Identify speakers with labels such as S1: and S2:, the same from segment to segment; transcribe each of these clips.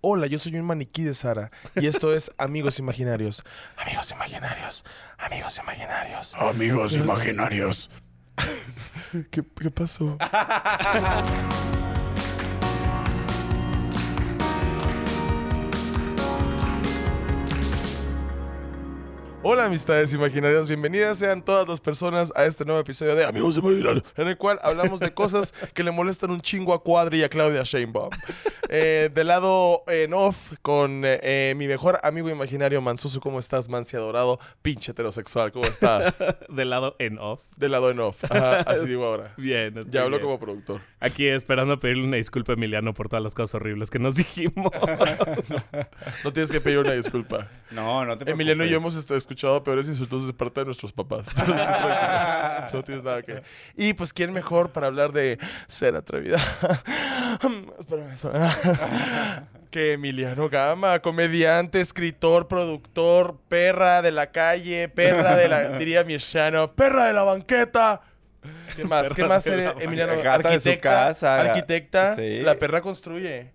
S1: Hola, yo soy un maniquí de Sara y esto es Amigos Imaginarios. Amigos Imaginarios. Amigos Imaginarios.
S2: Amigos imaginarios.
S1: ¿Qué, qué pasó? Hola amistades imaginarias, bienvenidas sean todas las personas a este nuevo episodio de Amigos Imaginarios, en el cual hablamos de cosas que le molestan un chingo a Cuadri y a Claudia Sheinbaum. Eh, del lado en off, con eh, eh, mi mejor amigo imaginario Mansusu, ¿cómo estás, Mansi adorado? Pinche heterosexual, ¿cómo estás?
S3: Del lado en off.
S1: Del lado en off, Ajá, así digo ahora.
S3: Bien, estoy
S1: Ya hablo
S3: bien.
S1: como productor.
S3: Aquí esperando pedirle una disculpa a Emiliano por todas las cosas horribles que nos dijimos.
S1: No tienes que pedir una disculpa.
S2: No, no te preocupes.
S1: Emiliano y yo hemos este, escuchado peores insultos de parte de nuestros papás. Entonces, estoy tranquilo. no tienes nada que... Y pues, ¿quién mejor para hablar de ser atrevida? espérame, espérame. que Emiliano Gama, comediante, escritor, productor, perra de la calle, perra de la... diría mi Shano, perra de la banqueta. ¿Qué más? ¿Qué más eres, Emiliano?
S2: Gata de su
S1: Arquitecta.
S2: casa.
S1: Arquitecta.
S2: Sí.
S1: La perra construye.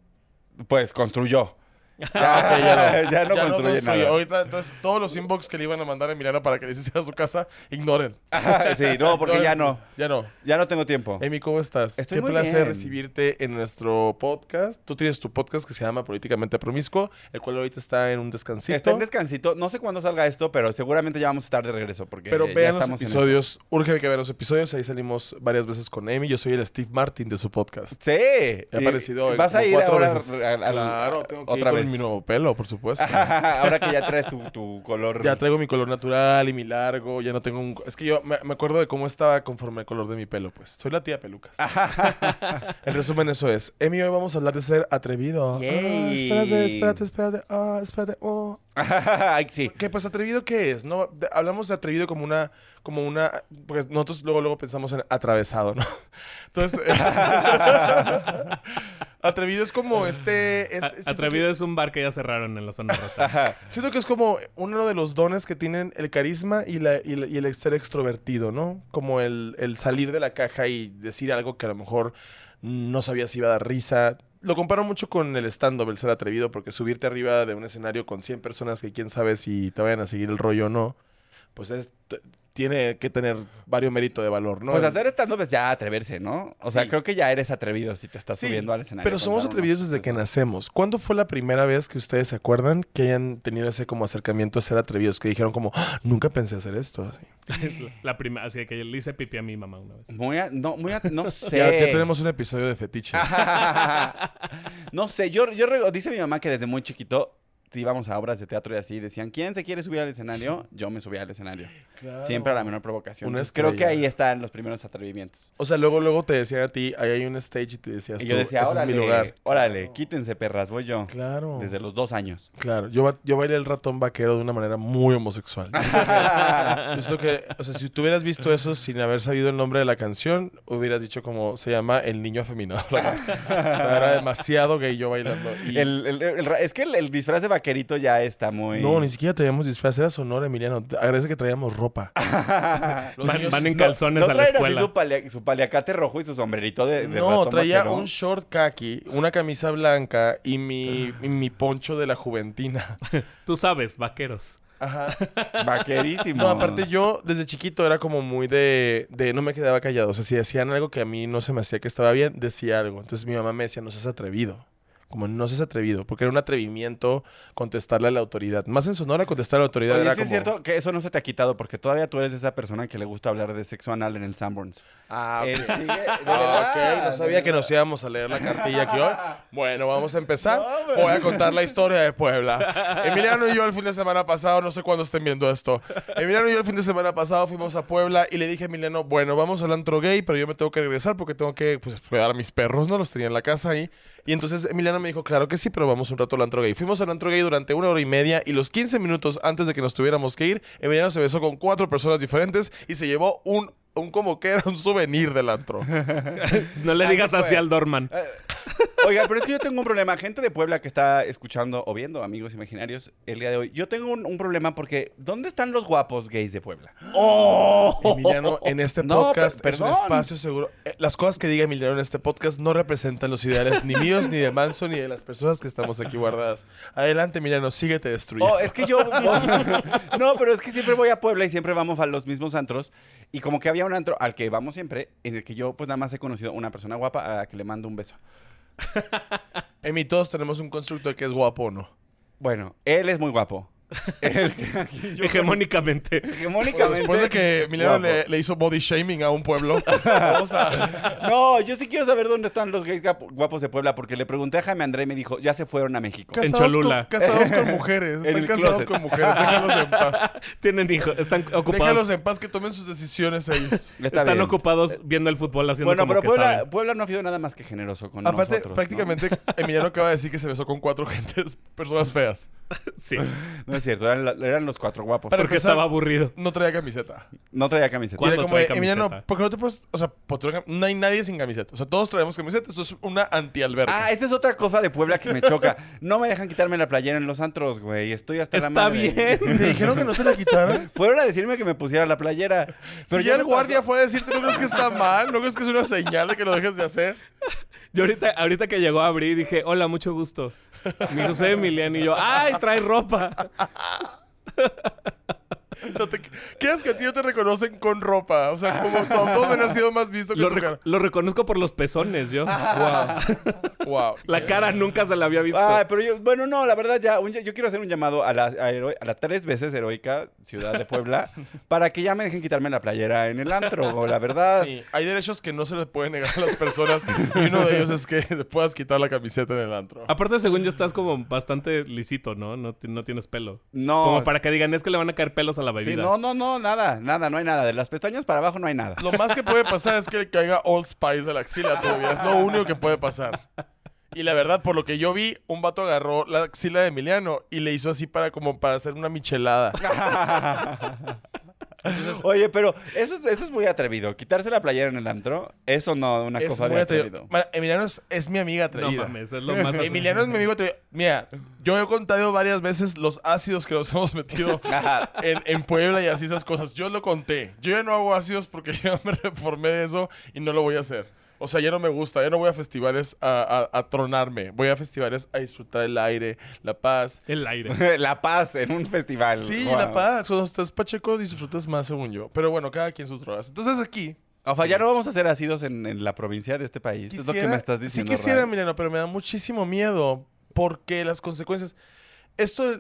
S2: Pues construyó.
S1: Ah, ya no.
S2: Ya no construye nada.
S1: Ahorita, entonces, todos los inbox que le iban a mandar a Emiliano para que le hiciera su casa, ignoren.
S2: Ajá, sí, no, porque ya no.
S1: Ya no.
S2: Ya no tengo tiempo.
S1: Emi, ¿cómo estás?
S2: Estoy
S1: Qué
S2: muy
S1: placer
S2: bien.
S1: recibirte en nuestro podcast. Tú tienes tu podcast que se llama Políticamente Promiscuo, el cual ahorita está en un descansito.
S2: Está en descansito. No sé cuándo salga esto, pero seguramente ya vamos a estar de regreso porque
S1: pero
S2: ya
S1: vean los
S2: estamos en eso.
S1: episodios. Urge que vean los episodios. Ahí salimos varias veces con Emi. Yo soy el Steve Martin de su podcast.
S2: Sí.
S1: He aparecido
S2: ¿Vas a ir ahora
S1: veces.
S2: al- al-
S1: Claro, tengo que ir
S2: otra
S1: con
S2: vez?
S1: Mi nuevo pelo, por supuesto.
S2: ahora que ya traes tu, tu color.
S1: Ya traigo mi color natural y mi largo, ya no tengo un... Es que yo me, me acuerdo de cómo estaba conforme el color de mi pelo, pues. Soy la tía Pelucas. en resumen, eso es. Emi, hoy vamos a hablar de ser atrevido.
S2: Yay.
S1: Ah, espérate, espérate, espérate. Ah, espérate. Oh.
S2: Ay, sí.
S1: ¿Qué, pues, atrevido qué es? No, De- hablamos de atrevido como una... Como una... Porque nosotros luego, luego pensamos en atravesado, ¿no? Entonces... atrevido es como este... este-
S3: A-
S1: que-
S3: Atrevido es un bar que ya cerraron en la zona rosa.
S2: Ajá.
S1: Siento que es como uno de los dones que tienen el carisma y, la, y, la- y el ser extrovertido, ¿no? Como el, el salir de la caja y decir algo que a lo mejor no sabías si iba a dar risa. Lo comparo mucho con el stand-up, el ser atrevido, porque subirte arriba de un escenario con 100 personas que quién sabe si te vayan a seguir el rollo o no, pues es, tiene que tener varios méritos de valor, ¿no?
S2: Pues hacer stand-up es ya atreverse, ¿no? O sea, creo que ya eres atrevido si te estás
S1: Sí,
S2: subiendo al escenario.
S1: Pero somos atrevidos desde que nacemos. ¿Cuándo fue la primera vez que ustedes se acuerdan que hayan tenido ese como acercamiento a ser atrevidos? Que dijeron como, "Ah, nunca pensé hacer esto. Así.
S3: La primera, así que le hice pipi a mi mamá una vez.
S2: Muy a- no, muy a- no sé.
S1: Ya, ya tenemos un episodio de fetiches.
S2: no sé, yo, yo dice mi mamá que desde muy chiquito íbamos a obras de teatro y así, decían, ¿quién se quiere subir al escenario? Yo me subía al escenario. Siempre a la menor provocación.
S1: Una
S2: Entonces, creo que ahí están los primeros atrevimientos.
S1: O sea, luego, luego te decían a ti, ahí hay un stage y te decías
S2: Y yo decía,
S1: ese es
S2: órale,
S1: mi lugar.
S2: órale, quítense perras, voy yo.
S1: Claro.
S2: Desde los dos años.
S1: Claro. Yo, yo bailé el ratón vaquero de una manera muy homosexual. Esto que, o sea, si tú hubieras visto eso sin haber sabido el nombre de la canción, hubieras dicho como se llama El Niño Afeminado. o sea, era demasiado gay yo bailando. Y-
S2: El- el- el es que el, el disfraz de vaquerito ya está muy...
S1: No, ni siquiera traíamos disfraz, era sonora, Emiliano. Agradece que traíamos ropa.
S3: Van,
S1: niños-
S3: van en calzones
S2: no
S3: a la
S2: así
S3: escuela.
S2: Su, palia- su paliacate rojo y su sombrerito de, de
S1: No, traía
S2: vaquero.
S1: un short khaki, una camisa blanca y mi, y mi poncho de la Juventina.
S3: Tú sabes, vaqueros.
S1: Ajá.
S2: Vaquerísimo.
S1: No, aparte yo desde chiquito era como muy de, de no me quedaba callado. O sea, si hacían algo que a mí no se me hacía que estaba bien, decía algo. Entonces mi mamá me decía, no seas atrevido. Como no seas atrevido, porque era un atrevimiento contestarle a la autoridad. Más en Sonora contestar a la autoridad
S2: Oye,
S1: era
S2: sí
S1: como...
S2: es cierto que eso no se te ha quitado porque todavía tú eres esa persona que le gusta hablar de sexo anal en el Sanborns.
S1: Ah,
S2: Él
S1: ok.
S2: sigue- de
S1: Ah,
S2: verdad,
S1: ok, no
S2: de
S1: sabía que nos íbamos a leer la cartilla aquí hoy. Bueno, vamos a empezar.
S2: No,
S1: Voy a contar la historia de Puebla. Emiliano y yo el fin de semana pasado, no sé cuándo estén viendo esto. Emiliano y yo el fin de semana pasado fuimos a Puebla y le dije a Emiliano, bueno, vamos al antro gay, pero yo me tengo que regresar porque tengo que pues, cuidar a mis perros, ¿no? Los tenía en la casa ahí. Y entonces Emiliano me dijo, claro que sí, pero vamos un rato al antro gay. Fuimos al antro gay durante una hora y media y los 15 minutos antes de que nos tuviéramos que ir, Emiliano se besó con cuatro personas diferentes y se llevó un un como que era un souvenir del antro.
S3: No le digas así al Dorman.
S2: Eh, Oiga, pero es que yo tengo un problema. Gente de Puebla que está escuchando o viendo, amigos imaginarios, el día de hoy. Yo tengo un, un problema porque ¿dónde están los guapos gays de Puebla?
S1: Emiliano, en este
S2: No,
S1: podcast es un
S2: perdón.
S1: espacio seguro. Eh, Las cosas que diga Emiliano en este podcast no representan los ideales ni míos, ni de Manso, ni de las personas que estamos aquí guardadas. Adelante, Emiliano, síguete destruyendo.
S2: Oh, es que yo. no, pero es que siempre voy a Puebla y siempre vamos a los mismos antros. Y como que había un antro al que vamos siempre, en el que yo, pues nada más he conocido una persona guapa a la que le mando un beso.
S1: Emi, todos tenemos un constructo que es guapo o no.
S2: Bueno, él es muy guapo. El que aquí yo-
S3: Hegemónicamente.
S2: Hegemónicamente.
S1: Después de que Emiliano
S2: guapo.
S1: le, le hizo body shaming a un pueblo, vamos a...
S2: No, yo sí quiero saber dónde están los gays guapos de Puebla, porque le pregunté a Jaime André y me dijo, ya se fueron a México.
S3: En
S1: Casados
S3: Cholula.
S1: Con, casados con mujeres.
S2: En
S1: Están
S2: el
S1: casados
S2: closet.
S1: con mujeres. Déjalos en paz.
S3: Tienen hijos. Están ocupados.
S1: Déjalos en paz que tomen sus decisiones ellos.
S2: Está
S3: Están
S2: bien.
S3: ocupados viendo el fútbol haciendo
S2: Bueno,
S3: como
S2: pero
S3: que
S2: Puebla,
S3: saben.
S2: Puebla no ha sido nada más que generoso con
S1: Aparte,
S2: nosotros. ¿no?
S1: prácticamente, Emiliano acaba de decir que se besó con cuatro gentes, personas feas.
S3: Sí.
S2: No es cierto, eran, la- eran los cuatro guapos.
S1: Para
S3: Porque
S1: empezar-
S3: estaba aburrido.
S1: No traía camiseta.
S2: No traía camiseta.
S1: Y
S3: ¿Cuándo
S1: como
S3: trae
S1: de, Emiliano,
S3: camiseta?
S1: ¿por qué no te puedes...? O sea, ¿por qué no- no hay nadie sin camiseta. O sea, todos traemos camiseta. Esto es una anti-alberca.
S2: Ah, esta es otra cosa de Puebla que me choca. No me dejan quitarme la playera en los antros, güey. Estoy hasta la
S3: Está
S2: madre.
S3: bien.
S1: ¿Te dijeron que no te la quitaras?
S2: Fueron a decirme que me pusiera la playera. Pero
S1: si ya el guardia
S2: pasó.
S1: fue a decirte, ¿no crees que está mal? ¿No crees que es una señal de que lo dejes de hacer?
S3: Yo ahorita, ahorita que llegó a abrir dije, hola, mucho gusto. Me dijo, soy Emiliano. Y yo, ¡ay, trae ropa!
S1: No te... ¿Qué es que a ti no te reconocen con ropa? O sea, como tu abdomen ha sido más visto que
S3: Lo,
S1: tu
S3: reco-
S1: cara.
S3: lo reconozco por los pezones, yo.
S1: Wow. Wow.
S3: La cara nunca se la había visto.
S2: Ah, pero yo, bueno, no, la verdad ya, un- yo quiero hacer un llamado a la, a, hero- a la tres veces heroica ciudad de Puebla para que ya me dejen quitarme la playera en el antro, la verdad.
S1: Sí, hay derechos que no se les pueden negar a las personas y uno de ellos es que te puedas quitar la camiseta en el antro.
S3: Aparte, según yo, estás como bastante lisito, ¿no? No, no tienes pelo.
S2: No.
S3: Como para que digan, es que le van a caer pelos a la
S2: Sí, no, no, no, nada, nada, no hay nada. De las pestañas para abajo no hay nada.
S1: Lo más que puede pasar es que le caiga Old Spice de la axila todavía. Es lo único que puede pasar. Y la verdad, por lo que yo vi, un vato agarró la axila de Emiliano y le hizo así para como para hacer una michelada.
S2: Oye, pero eso es, eso es muy atrevido. Quitarse la playera en el antro, eso no, una
S1: es
S2: cosa
S1: muy
S2: de
S1: atrevido.
S2: atrevido.
S1: Emiliano es, es mi amiga
S3: No
S1: atrevida.
S3: mames, es lo más...
S1: Emiliano es mi amigo atrevido. Mira, yo he contado varias veces los ácidos que nos hemos metido en, en Puebla y así esas cosas. Yo lo conté. Yo ya no hago ácidos porque yo me reformé de eso y no lo voy a hacer. O sea, ya no me gusta. Ya no voy a festivales a, a- a tronarme. Voy a festivales a disfrutar el aire, la paz.
S3: El aire.
S2: La paz en un festival.
S1: Sí,
S2: Wow.
S1: la paz. Cuando estás pacheco disfrutas más, según yo. Pero bueno, cada quien sus drogas. Entonces aquí...
S2: O sea, ya no vamos a hacer ácidos en, en la provincia de este país. es lo que me estás diciendo.
S1: Sí quisiera. Emiliano, pero me da muchísimo miedo porque las consecuencias... Esto,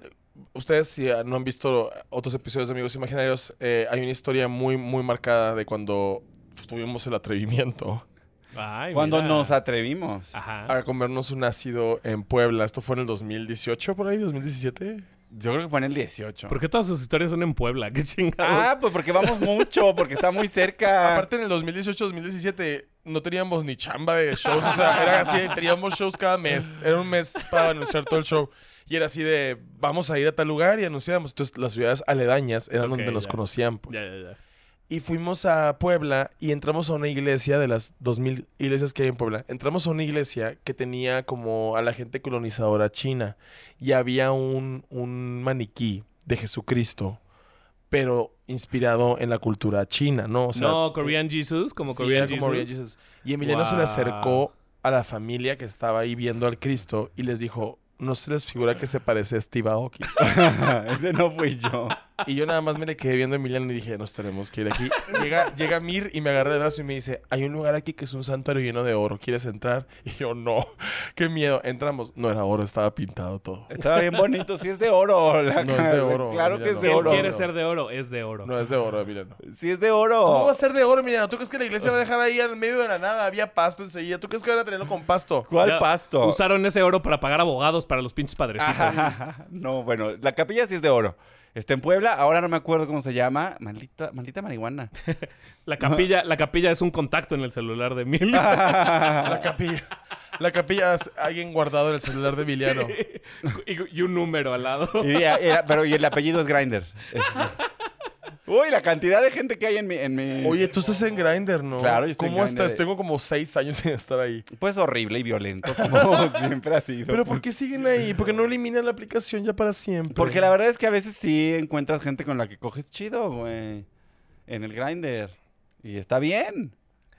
S1: ustedes si no han visto otros episodios de Amigos Imaginarios, eh, hay una historia muy, muy marcada de cuando tuvimos el atrevimiento
S3: Ay,
S2: Cuando
S3: mira.
S2: nos atrevimos.
S3: Ajá.
S1: a comernos un ácido en Puebla. Esto fue en el 2018, por ahí, 2017.
S2: Yo creo que fue en el 18.
S3: ¿Por qué todas sus historias son en Puebla? ¿Qué chingados?
S2: Ah, pues porque vamos mucho, porque está muy cerca.
S1: Aparte, en el 2018-2017 no teníamos ni chamba de shows. O sea, era así, teníamos shows cada mes. Era un mes para anunciar todo el show. Y era así de, vamos a ir a tal lugar y anunciamos. Entonces, las ciudades aledañas eran
S3: Ok,
S1: donde nos
S3: ya.
S1: conocían. Pues.
S3: Ya, ya, ya.
S1: Y fuimos a Puebla y entramos a una iglesia de las 2000 iglesias que hay en Puebla. Entramos a una iglesia que tenía como a la gente colonizadora china. Y había un, un maniquí de Jesucristo, pero inspirado en la cultura china, ¿no? O sea,
S3: no, Korean Jesus, como
S1: Sí,
S3: Korean Jesus.
S1: Jesus. Y Emiliano se le acercó a la familia que estaba ahí viendo al Cristo y les dijo, no se les figura que se parece a Steve Aoki.
S2: Ese no fui yo.
S1: Y yo nada más me le quedé viendo a Emiliano y dije, nos tenemos que ir aquí. Llega, llega Mir y me agarra el brazo y me dice, hay un lugar aquí que es un santuario lleno de oro, ¿quieres entrar? Y yo, no, qué miedo. Entramos. No era oro, estaba pintado todo.
S2: Estaba bien bonito. Sí es de oro. la
S1: No es de oro,
S2: Claro que es
S1: no.
S2: de oro.
S3: quiere ser de oro, es de oro.
S1: No es de oro, Emiliano.
S2: Sí es de oro.
S1: ¿Cómo va a ser de oro, Emiliano? ¿Tú crees que la iglesia va a dejar ahí en medio de la nada? Había pasto enseguida. ¿Tú crees que van a tenerlo con pasto?
S2: ¿Cuál
S3: Ya
S2: pasto?
S3: Usaron ese oro para pagar abogados para los pinches padrecitos.
S2: no, bueno, la capilla sí es de oro. Está en Puebla, ahora no me acuerdo cómo se llama. Maldita, maldita marihuana.
S3: La capilla, la capilla es un contacto en el celular de Mil.
S1: La capilla. La capilla es alguien guardado en el celular de Emiliano.
S3: y, y un número al lado.
S2: Y, era- pero y el apellido es Grinder. Uy, la cantidad de gente que hay en mi... En mi...
S1: Oye, tú estás en Grindr, ¿no?
S2: Claro, yo estoy en
S1: ¿Cómo
S2: Grindr.
S1: estás? Tengo como seis años sin estar ahí.
S2: Pues horrible y violento, como siempre ha sido.
S1: ¿Pero por
S2: pues.
S1: qué siguen ahí? ¿Por qué no eliminan la aplicación ya para siempre?
S2: Porque la verdad es que a veces sí encuentras gente con la que coges chido, güey. En el grinder. Y está bien.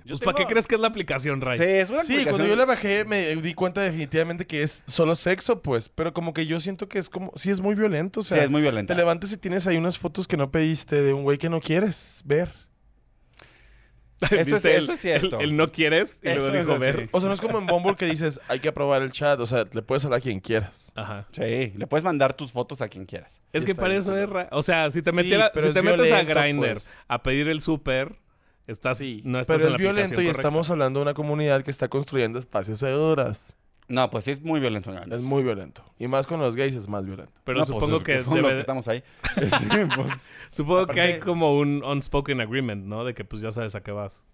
S3: Pues, ¿para qué crees que es la aplicación, Ray?
S2: Sí, es una
S1: Sí,
S2: aplicación-
S1: cuando yo la bajé me di cuenta definitivamente que es solo sexo, pues. Pero como que yo siento que es como... Sí, es muy violento, o
S2: Sí,
S1: sea...
S2: es muy violenta.
S1: Te levantas y tienes ahí unas fotos que no pediste de un güey que no quieres ver.
S2: Eso es-
S3: ¿Viste el-
S2: eso es cierto.
S3: El, el no quieres y
S2: Eso
S3: luego dijo ver.
S1: O sea, no es como en Bumble que dices, hay que aprobar el chat. O sea, le puedes hablar a quien quieras.
S3: Ajá.
S2: Sí, le puedes mandar tus fotos a quien quieras.
S3: Es
S1: Y
S3: que para eso es... ra- O sea, si te,
S1: Sí,
S3: metiera, si
S1: es
S3: te metes a
S1: violento,
S3: Grindr
S1: pues.
S3: a pedir el súper, estás,
S1: sí,
S3: no estás
S1: pero
S3: en
S1: es
S3: la
S1: violento y
S3: correcta.
S1: estamos hablando de una comunidad que está construyendo espacios seguros.
S2: No, pues sí es muy violento. en Grindr.
S1: Es muy violento. Y más con los gays es más violento.
S3: Pero
S2: No, pues,
S3: supongo que
S2: los
S3: debe-
S2: que estamos ahí. Sí, pues,
S3: Supongo que hay como un unspoken agreement, ¿no? De que pues ya sabes a qué vas.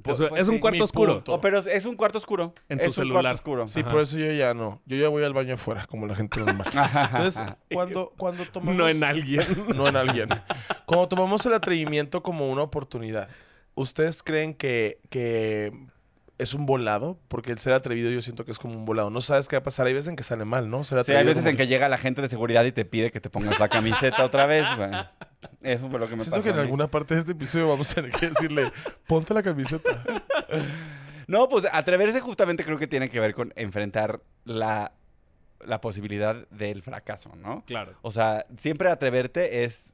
S2: Pues, pues
S3: es un
S2: sí.
S3: cuarto oscuro.
S2: Oh, pero es un cuarto oscuro.
S3: En
S2: es
S3: tu
S2: un
S3: celular.
S2: cuarto oscuro.
S1: Sí,
S3: Ajá.
S1: por eso yo ya no. Yo ya voy al baño afuera, como la gente normal. Entonces, cuando, cuando tomamos...
S3: No en alguien.
S1: no en alguien. Cuando tomamos el atrevimiento como una oportunidad, ¿ustedes creen que, que es un volado? Porque el ser atrevido yo siento que es como un volado. No sabes qué va a pasar. Hay veces en que sale mal, ¿no? Ser
S2: Sí, hay veces en que llega la gente de seguridad y te pide que te pongas la camiseta otra vez, güey. Eso fue lo que me
S1: Siento
S2: pasó.
S1: que en alguna parte de este episodio vamos a tener que decirle, ponte la camiseta.
S2: No, pues atreverse justamente creo que tiene que ver con enfrentar la, la posibilidad del fracaso, ¿no?
S3: claro.
S2: O sea, siempre atreverte es,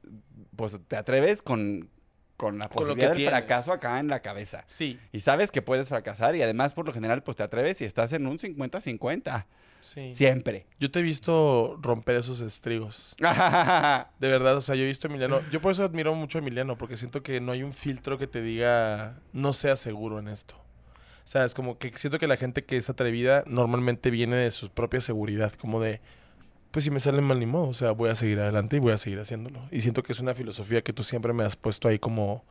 S2: pues te atreves con, con la posibilidad del
S1: tienes.
S2: fracaso acá en la cabeza.
S1: Sí,
S2: Y sabes que puedes fracasar y además por lo general pues te atreves y estás en un 50-50.
S1: Sí.
S2: Siempre.
S1: Yo te he visto romper esos estrigos. De verdad, o sea, yo he visto a Emiliano. Yo por eso admiro mucho a Emiliano, porque siento que no hay un filtro que te diga, no seas seguro en esto. O sea, es como que siento que la gente que es atrevida normalmente viene de su propia seguridad, como de, pues si me sale mal ni modo, o sea, voy a seguir adelante y voy a seguir haciéndolo. Y siento que es una filosofía que tú siempre me has puesto ahí como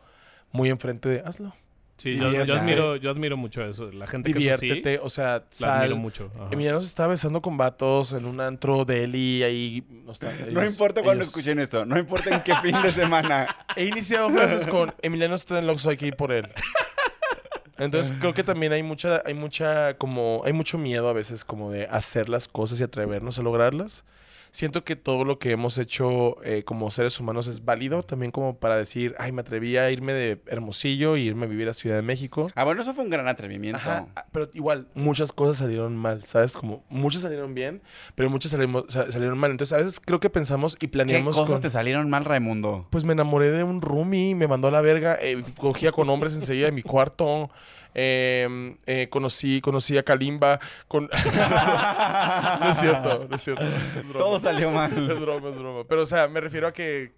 S1: muy enfrente de, hazlo.
S3: Sí, yo, yo
S1: Diviértete.
S3: admiro, yo admiro mucho eso. La gente que es así,
S1: Diviértete, o sea,
S3: la admiro
S1: sal.
S3: mucho. Ajá.
S1: Emiliano se estaba besando con vatos en un antro de y ahí... No, está-
S2: No
S1: ellos-
S2: importa cuándo
S1: ellos-
S2: escuchen esto, no importa en qué fin de semana.
S1: He iniciado frases con Emiliano está en el Oxxo, hay que ir por él. Entonces creo que también hay mucha, hay mucha, como, hay mucho miedo a veces como de hacer las cosas y atrevernos a lograrlas. Siento que todo lo que hemos hecho eh, como seres humanos es válido también como para decir, ay, me atreví a irme de Hermosillo y irme a vivir a Ciudad de México.
S2: Ah, bueno, eso fue un gran atrevimiento.
S1: Ajá, ah, pero igual, muchas cosas salieron mal, ¿sabes? Como muchas salieron bien, pero muchas salimos- salieron mal. Entonces, a veces creo que pensamos y
S2: ¿Qué
S1: planeamos
S2: cosas
S1: con-
S2: te salieron mal, Raimundo?
S1: Pues me enamoré de un roomie, me mandó a la verga, eh, cogía con hombres enseguida de mi cuarto. Eh, eh, conocí, conocí a Kalimba. Con... no es cierto, no es cierto. es.
S2: Todo salió mal.
S1: Es broma, es broma. Pero, o sea, me refiero a que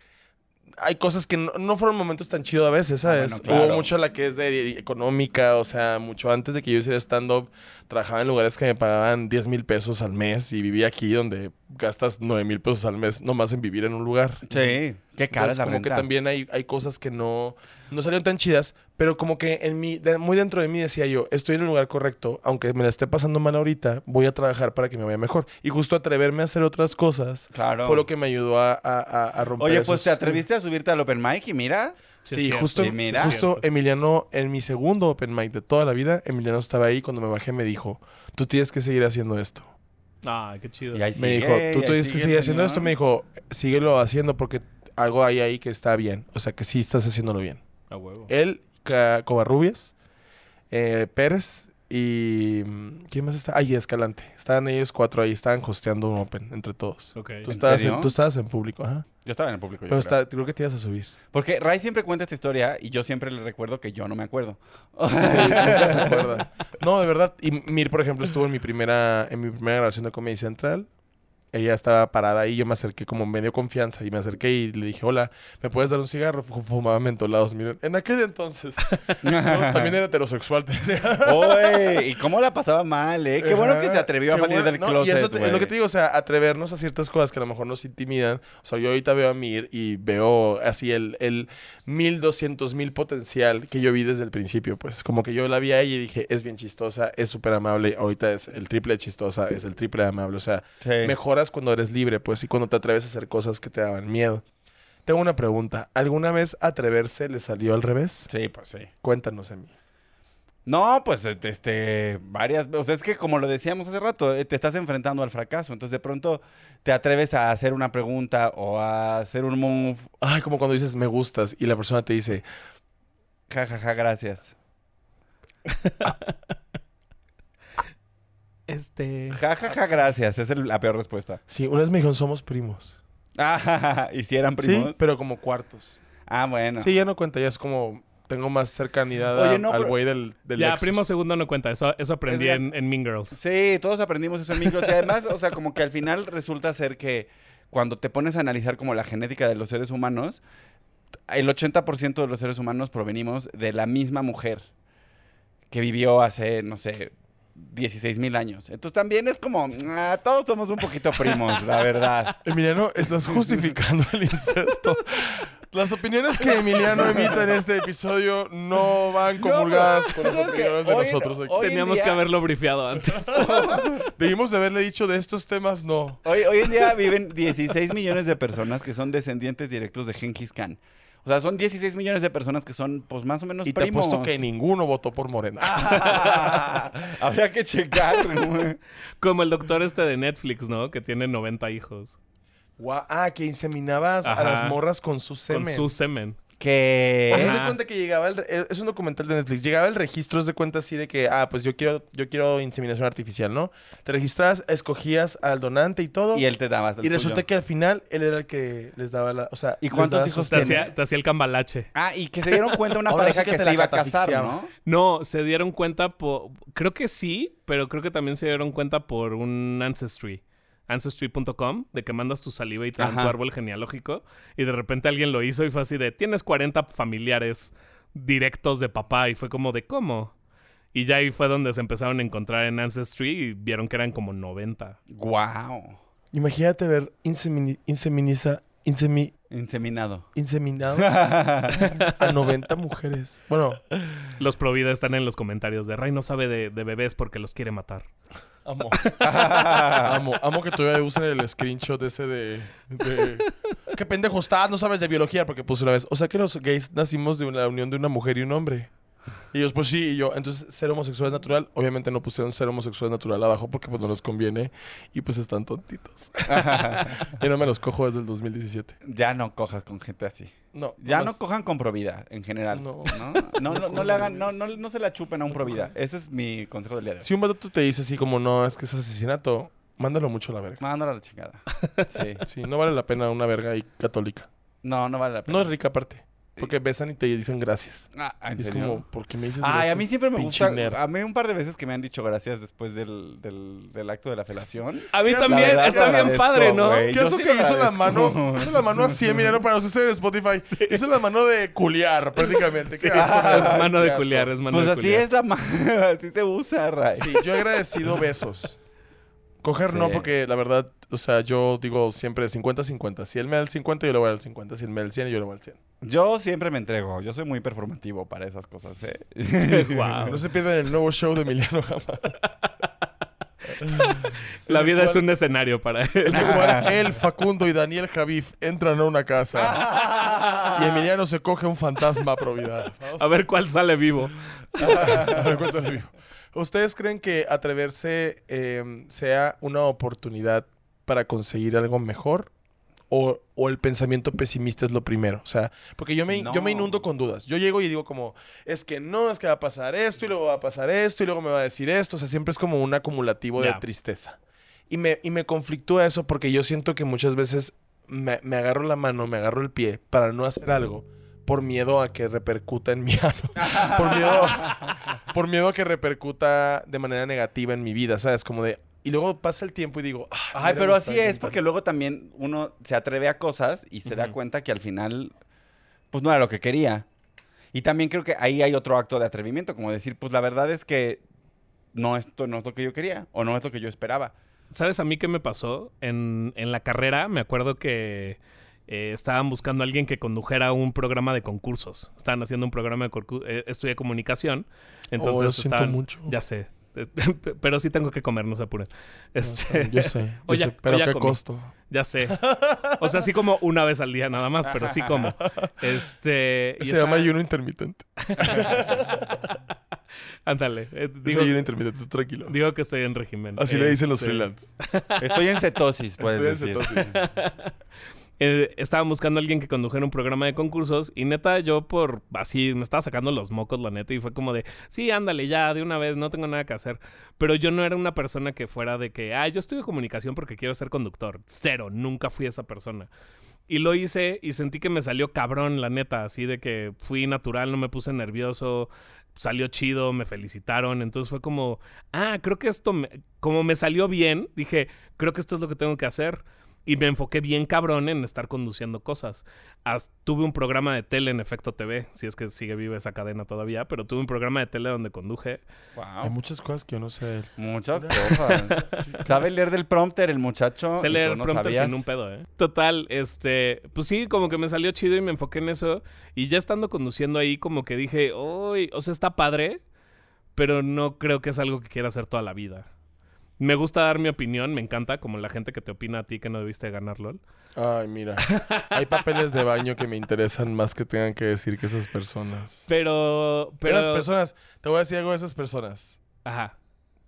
S1: hay cosas que no, no fueron momentos tan chidos a veces, ¿sabes?
S2: Ah, bueno, claro.
S1: Hubo mucho la que es de, de económica, o sea, mucho antes de que yo hiciera stand-up, trabajaba en lugares que me pagaban 10 mil pesos al mes y vivía aquí donde gastas 9 mil pesos al mes nomás en vivir en un lugar.
S2: Sí, qué cara
S1: Entonces,
S2: es la
S1: como
S2: renta.
S1: que también hay, hay cosas que no, no salieron tan chidas, pero como que en mi, de- muy dentro de mí decía yo, estoy en el lugar correcto, aunque me la esté pasando mal ahorita, voy a trabajar para que me vaya mejor. Y justo atreverme a hacer otras cosas
S2: Claro.
S1: fue lo que me ayudó a, a- a- a romper
S2: Oye,
S1: esos-
S2: pues te atreviste a subirte al open mic y mira.
S3: Sí,
S1: Sí,
S3: cierto.
S1: justo,
S2: Y mira.
S1: justo. Emiliano, en mi segundo open mic de toda la vida, Emiliano estaba ahí cuando me bajé me dijo, tú tienes que seguir haciendo esto.
S3: Ay, qué chido.
S2: Y ahí
S1: Me
S2: sigue,
S1: dijo,
S2: y
S1: tú tienes que seguir haciendo esto. Me dijo, síguelo haciendo porque algo hay ahí que está bien. O sea, que sí estás haciéndolo bien.
S3: A huevo.
S1: Él, Covarrubias, eh, Pérez y... mm, ¿Quién más está? Ay, Escalante. Estaban ellos cuatro ahí, estaban hosteando un open entre todos.
S3: Ok.
S1: Tú
S2: ¿En
S1: estabas,
S2: serio?
S1: en, tú estabas en público, ajá.
S2: Yo estaba en el público. yo
S1: Pero
S2: creo.
S1: está, creo que te ibas a subir.
S2: Porque Ray siempre cuenta esta historia y yo siempre le recuerdo que yo no me acuerdo.
S1: Sí, nunca se acuerda. No, de verdad. Y Mir, por ejemplo, estuvo en mi primera, en mi primera grabación de Comedy Central. Ella estaba parada ahí, yo me acerqué como medio confianza y me acerqué y le dije, hola, ¿me puedes dar un cigarro? Fu- Fumaba mentolados. Miren, en aquel entonces, ¿no? también era heterosexual.
S2: Oye, ¿y cómo la pasaba mal, eh? Qué bueno que se atrevió a
S1: qué
S2: salir del
S1: No,
S2: closet,
S1: Y eso te- es lo que te digo, o sea, atrevernos a ciertas cosas que a lo mejor nos intimidan. O sea, yo ahorita veo a Mir y veo así el, el mil doscientos mil potencial que yo vi desde el principio, pues. Como que yo la vi a ella y dije, es bien chistosa, es súper amable. Ahorita es el triple de chistosa, es el triple de amable. O sea,
S2: Sí.
S1: Cuando eres libre, pues, y cuando te atreves a hacer cosas que te daban miedo. Tengo una pregunta. ¿Alguna vez atreverse le salió al revés?
S2: Sí, pues sí.
S1: Cuéntanos, Emi.
S2: No, pues este, este, varias, o sea, es que como lo decíamos hace rato, eh, te estás enfrentando al fracaso, entonces de pronto te atreves a hacer una pregunta o a hacer un move,
S1: Ay, como cuando dices me gustas y la persona te dice,
S2: ja, ja, ja, gracias.
S3: Este.
S2: Ja, ja, ja, gracias, esa es el- la peor respuesta.
S1: sí, una vez me dijeron somos primos.
S2: Ah, ja, ja, ja, ¿y si eran primos?
S1: Sí, pero como cuartos.
S2: Ah, bueno.
S1: Sí, ya no cuenta, ya es como tengo más cercanidad
S2: Oye,
S1: a-
S2: no,
S1: al
S2: pero-
S1: güey del, del
S3: Ya,
S1: Lexus.
S3: primo segundo no cuenta. Eso, eso aprendí
S2: Es
S3: en, en Mean Girls.
S2: Sí, todos aprendimos eso en micros. Y además, o sea, como que al final resulta ser que cuando te pones a analizar como la genética de los seres humanos, el 80% de los seres humanos provenimos de la misma mujer que vivió hace, no sé, 16 mil años. Entonces también es como, ah, todos somos un poquito primos, la verdad.
S1: Emiliano, estás justificando el incesto. Las opiniones que Emiliano emite en este episodio no van comulgadas
S2: No,
S1: con las opiniones de
S2: hoy-
S1: nosotros aquí.
S3: Teníamos
S2: día-
S3: que haberlo brifeado antes.
S1: Debimos de haberle dicho de estos temas, no.
S2: Hoy, hoy en día viven 16 millones de personas que son descendientes directos de Genghis Khan. O sea, son 16 millones de personas que son, pues, más o menos
S1: Y te
S2: primos.
S1: apuesto que ninguno votó por Morena.
S2: Habría que checar.
S3: Como el doctor este de Netflix, ¿no? Que tiene 90 hijos.
S1: Guau, ah, que inseminabas a las morras con su semen.
S3: Con su semen.
S2: Que...
S1: O sea, se
S3: Ajá.
S1: cuenta que llegaba el, re- es un documental de Netflix. Llegaba el registro, es de cuenta así de que, ah, pues yo quiero, yo quiero inseminación artificial, ¿no? Te registras, escogías al donante y todo.
S2: Y él te daba. el
S1: y resulta
S2: tuyo.
S1: que al final él era el que les daba la, o sea,
S2: ¿Y cuántos hijos
S3: Te hacía, te hacía el cambalache.
S2: Ah, y que se dieron cuenta una
S1: Ahora
S2: pareja
S1: sí que
S2: que,
S1: te
S2: se
S1: la
S2: iba a casar. ¿no?
S3: No, se dieron cuenta por... Creo que sí, pero creo que también se dieron cuenta por un Ancestry. Ancestry.com, de que mandas tu saliva y te dan tu árbol genealógico. Y de repente alguien lo hizo y fue así de, tienes 40 familiares directos de papá. Y fue como de, ¿cómo? Y ya ahí fue donde se empezaron a encontrar en Ancestry y vieron que eran como 90.
S2: Guau.
S1: Imagínate ver insemini- inseminiza, insemi-
S2: Inseminado.
S1: inseminado a 90 mujeres. Bueno,
S3: Los Provida están en los comentarios de, Ray no sabe de, de bebés porque los quiere matar.
S1: amo. amo, amo que todavía usen el screenshot ese de, de- ¿Qué pendejo estás? No sabes de biología porque puse una vez. O sea que los gays nacimos de la unión de una mujer y un hombre. Y ellos, pues sí, y yo, entonces ser homosexual es natural. Obviamente no pusieron ser homosexual es natural abajo porque pues no les conviene. Y pues están tontitos. y no me los cojo desde el 2017.
S2: ya no cojas con gente así.
S1: No.
S2: Ya no cojan con Provida, en general.
S1: No.
S2: No, no, no, no le hagan, no, no, no se la chupen a un Provida. Ese es mi consejo del día de hoy.
S1: Si un vato te dice así como, no, es que es asesinato, mándalo mucho a la verga.
S2: Mándalo a la chingada. Sí.
S1: Sí, no vale la pena una verga ahí católica.
S2: No, no vale la pena.
S1: No es rica aparte. Porque besan y te dicen gracias.
S2: Ah, ¿en
S1: Y es
S2: serio?
S1: como, ¿por qué me dices
S2: Ay,
S1: gracias?
S2: a mí siempre me
S1: pinche
S2: gusta.
S1: nerd?
S2: A mí un par de veces que me han dicho gracias después del, del, del acto de la felación.
S3: A mí también,
S2: verdad,
S3: está bien
S2: agradezco,
S3: padre, ¿no?
S2: güey.
S1: ¿Qué
S2: Yo
S1: eso
S2: sí
S1: que hizo la
S2: agradezco.
S1: mano? Hizo la mano así, Emiliano, para ustedes en Spotify. Hizo la mano de culiar, prácticamente. Qué asco me
S3: Es mano de culiar, es mano
S2: Pues
S3: de
S2: así
S3: culiar.
S2: es la mano. así se usa, Ray.
S1: Sí, yo he agradecido besos. Coger no, porque la verdad, o sea, yo digo siempre 50-50. Si él me da el 50, yo le voy a dar el 50. Si él me da el 100, yo le voy al 100.
S2: Yo siempre me entrego. Yo soy muy performativo para esas cosas, ¿eh?
S3: Guau.
S1: No se pierdan el nuevo show de Emiliano Gama.
S3: La vida es un escenario para él.
S1: En el cual él, Facundo y Daniel Javif entran a una casa. y Emiliano se coge un fantasma a probidad. Vamos.
S3: A ver cuál sale vivo.
S1: A ver cuál sale vivo. ¿Ustedes creen que atreverse eh, sea una oportunidad para conseguir algo mejor? O, o el pensamiento pesimista es lo primero? O sea, porque yo me, yo me inundo con dudas. Yo llego y digo como, es que no, es que va a pasar esto y luego va a pasar esto y luego me va a decir esto. O sea, siempre es como un acumulativo de tristeza. Y me, y me conflictúa eso porque yo siento que muchas veces me, me agarro la mano, me agarro el pie para no hacer algo por miedo a que repercuta en mi ano. por, miedo, por miedo a que repercuta de manera negativa en mi vida, ¿sabes? Como de... Y luego pasa el tiempo y digo... "Ah,
S2: Ay, pero así es,
S1: intentar".
S2: porque luego también uno se atreve a cosas y se da cuenta que al final, pues no era lo que quería. Y también creo que ahí hay otro acto de atrevimiento, como decir, pues la verdad es que no, esto no es lo que yo quería o no es lo que yo esperaba.
S3: ¿Sabes a mí qué me pasó? En, en la carrera me acuerdo que eh, estaban buscando a alguien que condujera un programa de concursos. Estaban haciendo un programa de concursos. estudié comunicación. Entonces
S1: Oh, lo siento mucho.
S3: Ya sé. Pero sí tengo que comer, no se apuren. Este,
S1: Yo sé, yo
S3: O ya-
S1: sé, pero
S3: o ya
S1: ¿a qué
S3: comí.
S1: costo?
S3: Ya sé. O sea, sí como una vez al día nada más, pero sí como. Este. y
S1: Se llama ayuno intermitente.
S3: Ándale. eh,
S1: Digo, ayuno intermitente, tú tranquilo.
S3: digo que estoy en régimen.
S1: Así le dicen los
S3: Este,
S1: freelance.
S2: Estoy en cetosis, puedes
S1: Estoy en cetosis.
S3: Eh, estaba buscando a alguien que condujera un programa de concursos y neta yo por así me estaba sacando los mocos la neta y fue como de sí ándale ya de una vez no tengo nada que hacer pero yo no era una persona que fuera de que ah yo estudio comunicación porque quiero ser conductor cero nunca fui esa persona. Y lo hice y sentí que me salió cabrón la neta así de que fui natural no me puse nervioso salió chido me felicitaron. Entonces fue como ah creo que esto me- como me salió bien dije creo que esto es lo que tengo que hacer y me enfoqué bien cabrón en estar conduciendo cosas. As- tuve un programa de tele en Efecto TV, si es que sigue viva esa cadena todavía, pero tuve un programa de tele donde conduje.
S2: Wow.
S1: Hay muchas cosas que yo no sé.
S2: Muchas cosas. ¿Sabe leer del prompter el muchacho?
S3: Sé leer
S2: no
S3: prompter
S2: sabías?
S3: sin un pedo, ¿eh? Total, este, pues sí, como que me salió chido y me enfoqué en eso. Y ya estando conduciendo ahí, como que dije, uy, o sea, está padre, pero no creo que es algo que quiera hacer toda la vida. Me gusta dar mi opinión, me encanta, como la gente que te opina a ti que no debiste ganar LOL.
S1: Ay, mira. Hay papeles de baño que me interesan más que tengan que decir que esas personas.
S3: Pero, pero...
S1: Esas personas, te voy a decir algo de esas personas.
S3: Ajá,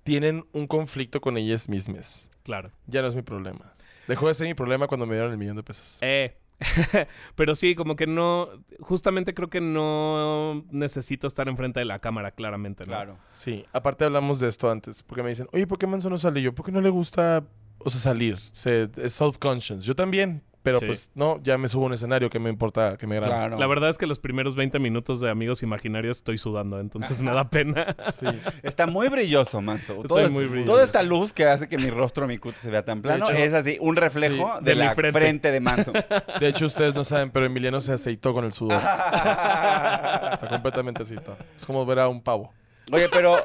S1: Tienen un conflicto con ellas mismas.
S3: claro.
S1: Ya no es mi problema. Dejó de ser mi problema cuando me dieron el millón de pesos.
S3: Eh. Pero sí, como que no. Justamente creo que no necesito estar enfrente de la cámara, claramente, ¿no?
S2: Claro.
S1: Sí, aparte hablamos de esto antes, porque me dicen, oye, ¿por qué Manso no sale? Yo, porque no le gusta, o sea, salir. Se, es self-conscious. Yo también, pero
S3: Sí.
S1: pues no, ya me subo a un escenario que me importa, que me grabe.
S2: Claro.
S3: La verdad es que los primeros 20 minutos de Amigos Imaginarios estoy sudando, entonces me da pena.
S1: Sí.
S2: Está muy brilloso, Manso.
S3: Estoy
S2: Todo-
S3: muy brilloso.
S2: Toda esta luz que hace que mi rostro, mi cutis se vea tan plano,
S1: hecho,
S2: es así, un reflejo
S1: sí,
S2: de,
S3: de mi
S2: la frente.
S3: frente.
S2: de Manso.
S1: De hecho, ustedes no saben, pero Emiliano se aceitó con el sudor. Está completamente aceitado. Es como ver a un pavo.
S2: Oye, pero...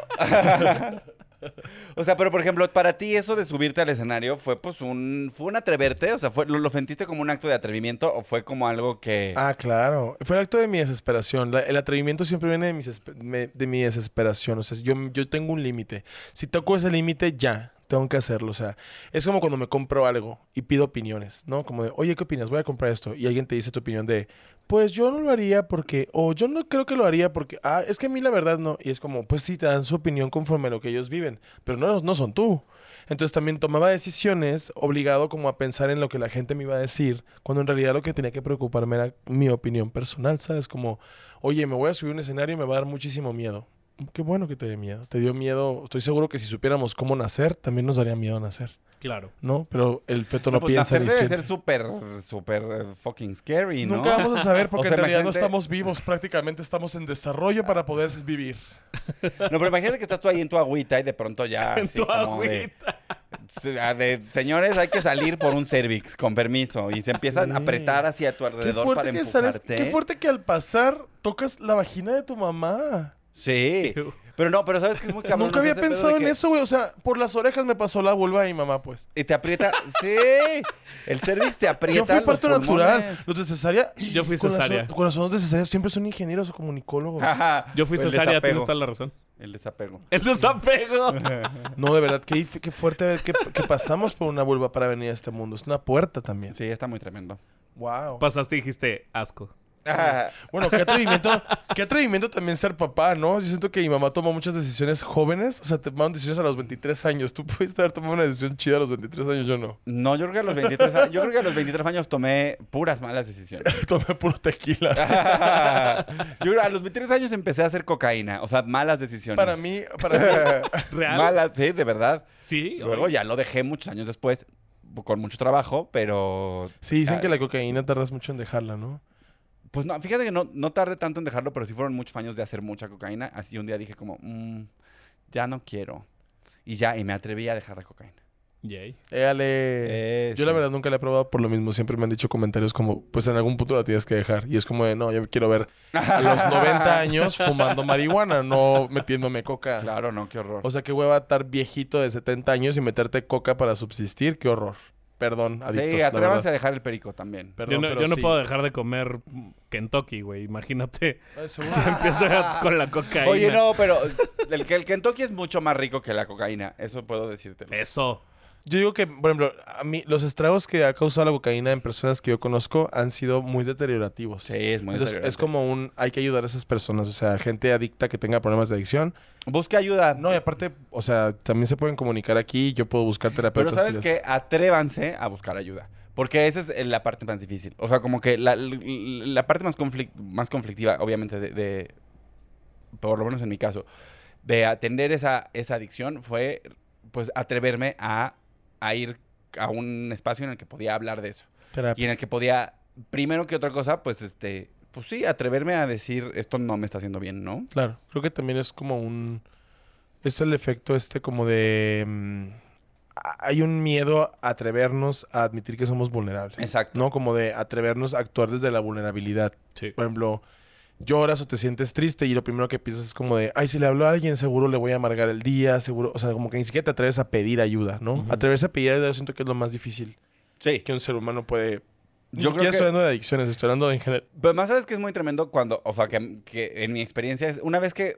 S2: o sea, pero por ejemplo, para ti eso de subirte al escenario fue pues un... ¿Fue un atreverte? O sea, fue, ¿lo, lo sentiste como un acto de atrevimiento o fue como algo que...
S1: Ah, claro. Fue el acto de mi desesperación. El atrevimiento siempre viene de, mis de mi desesperación. O sea, yo, yo tengo un límite. Si toco ese límite, ya. Tengo que hacerlo. O sea, es como cuando me compro algo y pido opiniones, ¿no? Como de, oye, ¿qué opinas? Voy a comprar esto. Y alguien te dice tu opinión de, pues yo no lo haría porque, o yo no creo que lo haría porque, ah, es que a mí la verdad no. Y es como, pues sí, te dan su opinión conforme a lo que ellos viven, pero no, no son tú. Entonces también tomaba decisiones obligado como a pensar en lo que la gente me iba a decir, cuando en realidad lo que tenía que preocuparme era mi opinión personal, ¿sabes? Como, oye, me voy a subir a un escenario y me va a dar muchísimo miedo. Qué bueno que te dé miedo. Te dio miedo. Estoy seguro que si supiéramos cómo nacer, también nos daría miedo nacer,
S3: Claro.
S1: ¿no? Pero el feto no,
S2: pues,
S1: piensa
S2: nacer
S1: ni
S2: debe
S1: siente.
S2: ser súper, súper eh, fucking scary, ¿no?
S1: Nunca vamos a saber porque
S2: O sea,
S1: en realidad no estamos vivos, prácticamente estamos en desarrollo para poder vivir.
S2: No, pero imagínate que estás tú ahí en tu agüita y de pronto ya...
S3: En
S2: así
S3: tu
S2: como
S3: agüita.
S2: De, señores, hay que salir por un cervix, con permiso. Y se empiezan a apretar hacia tu
S1: Qué
S2: alrededor
S1: fuerte,
S2: para
S1: que sales- qué fuerte que al pasar tocas la vagina de tu mamá.
S2: Sí. Pero no, pero sabes que es muy cabrón.
S1: Nunca había
S2: ese
S1: pensado en
S2: que-
S1: eso, güey. O sea, por las orejas me pasó la vulva de mi mamá, pues.
S2: Y te aprieta. Sí. El cervix te aprieta.
S1: Yo fui
S2: los
S1: parto natural. Los de cesárea.
S3: Yo fui
S1: con las-
S3: cesárea.
S1: Con los sonos de cesárea siempre son ingenieros o comunicólogos.
S2: Ajá.
S3: Yo fui cesárea, tienes toda la razón.
S2: El desapego.
S3: El desapego.
S1: No, de verdad, qué fuerte ver que, que pasamos por una vulva para venir a este mundo. Es una puerta también.
S2: Sí, está muy tremendo.
S1: Wow.
S3: Pasaste y dijiste asco.
S1: Bueno, qué atrevimiento, qué atrevimiento también ser papá, ¿no? Yo siento que mi mamá tomó muchas decisiones jóvenes. O sea, tomaron decisiones a los 23 años. Tú pudiste haber tomado una decisión chida a los 23 años, yo no.
S2: No, yo creo que a los 23 años, yo creo que a los 23 años tomé puras malas decisiones.
S1: Tomé puro tequila.
S2: yo creo que a los 23 años empecé a hacer cocaína, o sea, malas decisiones.
S1: Para mí, para mí,
S3: ¿Real?
S2: Malas, sí, de verdad.
S3: Sí.
S2: Luego ya lo dejé muchos años después, con mucho trabajo, pero
S1: sí, dicen
S2: Ah.
S1: que la cocaína tardas mucho en dejarla, ¿no?
S2: Pues no, fíjate que no, no tardé tanto en dejarlo, pero sí fueron muchos años de hacer mucha cocaína. Así un día dije como, "Mm, ya no quiero. Y ya, y me atreví a dejar la cocaína.
S3: Yay.
S1: Éale.
S2: Eh,
S1: Yo la verdad nunca la he probado por lo mismo. Siempre me han dicho comentarios como, pues en algún punto la tienes que dejar. Y es como de, no, yo quiero ver a los 90 años fumando marihuana, no metiéndome coca.
S2: Claro, no, qué horror.
S1: O sea, qué hueva estar viejito de 70 años y meterte coca para subsistir. Qué horror. Perdón, adictos,
S2: sí, atrévanse a dejar el perico también.
S1: Perdón,
S3: yo no,
S1: pero
S3: yo no
S1: sí.
S3: puedo dejar de comer Kentucky, güey. Imagínate
S1: seguro.
S3: si empiezo con la cocaína.
S2: Oye, no, pero el, Kentucky es mucho más rico que la cocaína. Eso puedo decírtelo.
S3: Eso.
S1: Yo digo que, por ejemplo, a mí los estragos que ha causado la cocaína en personas que yo conozco han sido muy deteriorativos.
S2: Sí, es muy
S1: Entonces, es como un... Hay que ayudar a esas personas. O sea, gente adicta que tenga problemas de adicción.
S2: Busque ayuda.
S1: No, y aparte, o sea, también se pueden comunicar aquí. Yo puedo buscar
S2: Pero
S1: terapeutas.
S2: ¿sabes
S1: que les-
S2: qué? Atrévanse a buscar ayuda. Porque esa es la parte más difícil. O sea, como que la, la parte más, conflic- más conflictiva, obviamente, de, de- Por lo menos en mi caso, de atender esa, esa adicción fue, pues, atreverme a, a ir a un espacio en el que podía hablar de eso.
S1: Terapia.
S2: Y en el que podía, primero que otra cosa, pues, este... Pues sí, atreverme a decir, esto no me está haciendo bien, ¿no?
S1: Claro, creo que también es como un... Es el efecto este como de... mm, hay un miedo a atrevernos a admitir que somos vulnerables.
S2: Exacto.
S1: ¿No? Como de atrevernos a actuar desde la vulnerabilidad.
S3: Sí.
S1: Por ejemplo, lloras o te sientes triste y lo primero que piensas es como de, ay, si le hablo a alguien seguro le voy a amargar el día, seguro... O sea, como que ni siquiera te atreves a pedir ayuda, ¿no?
S3: Ujú.
S1: Atreverse a pedir ayuda yo siento que es lo más difícil
S2: Sí.
S1: que un ser humano puede... Ni
S2: Yo creo que-
S1: estoy hablando de adicciones, estoy hablando en general.
S2: Pero más sabes que es muy tremendo cuando, o sea, que, que en mi experiencia es, una vez que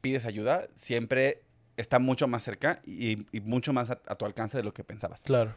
S2: pides ayuda, siempre está mucho más cerca y, y mucho más a, a tu alcance de lo que pensabas.
S1: Claro.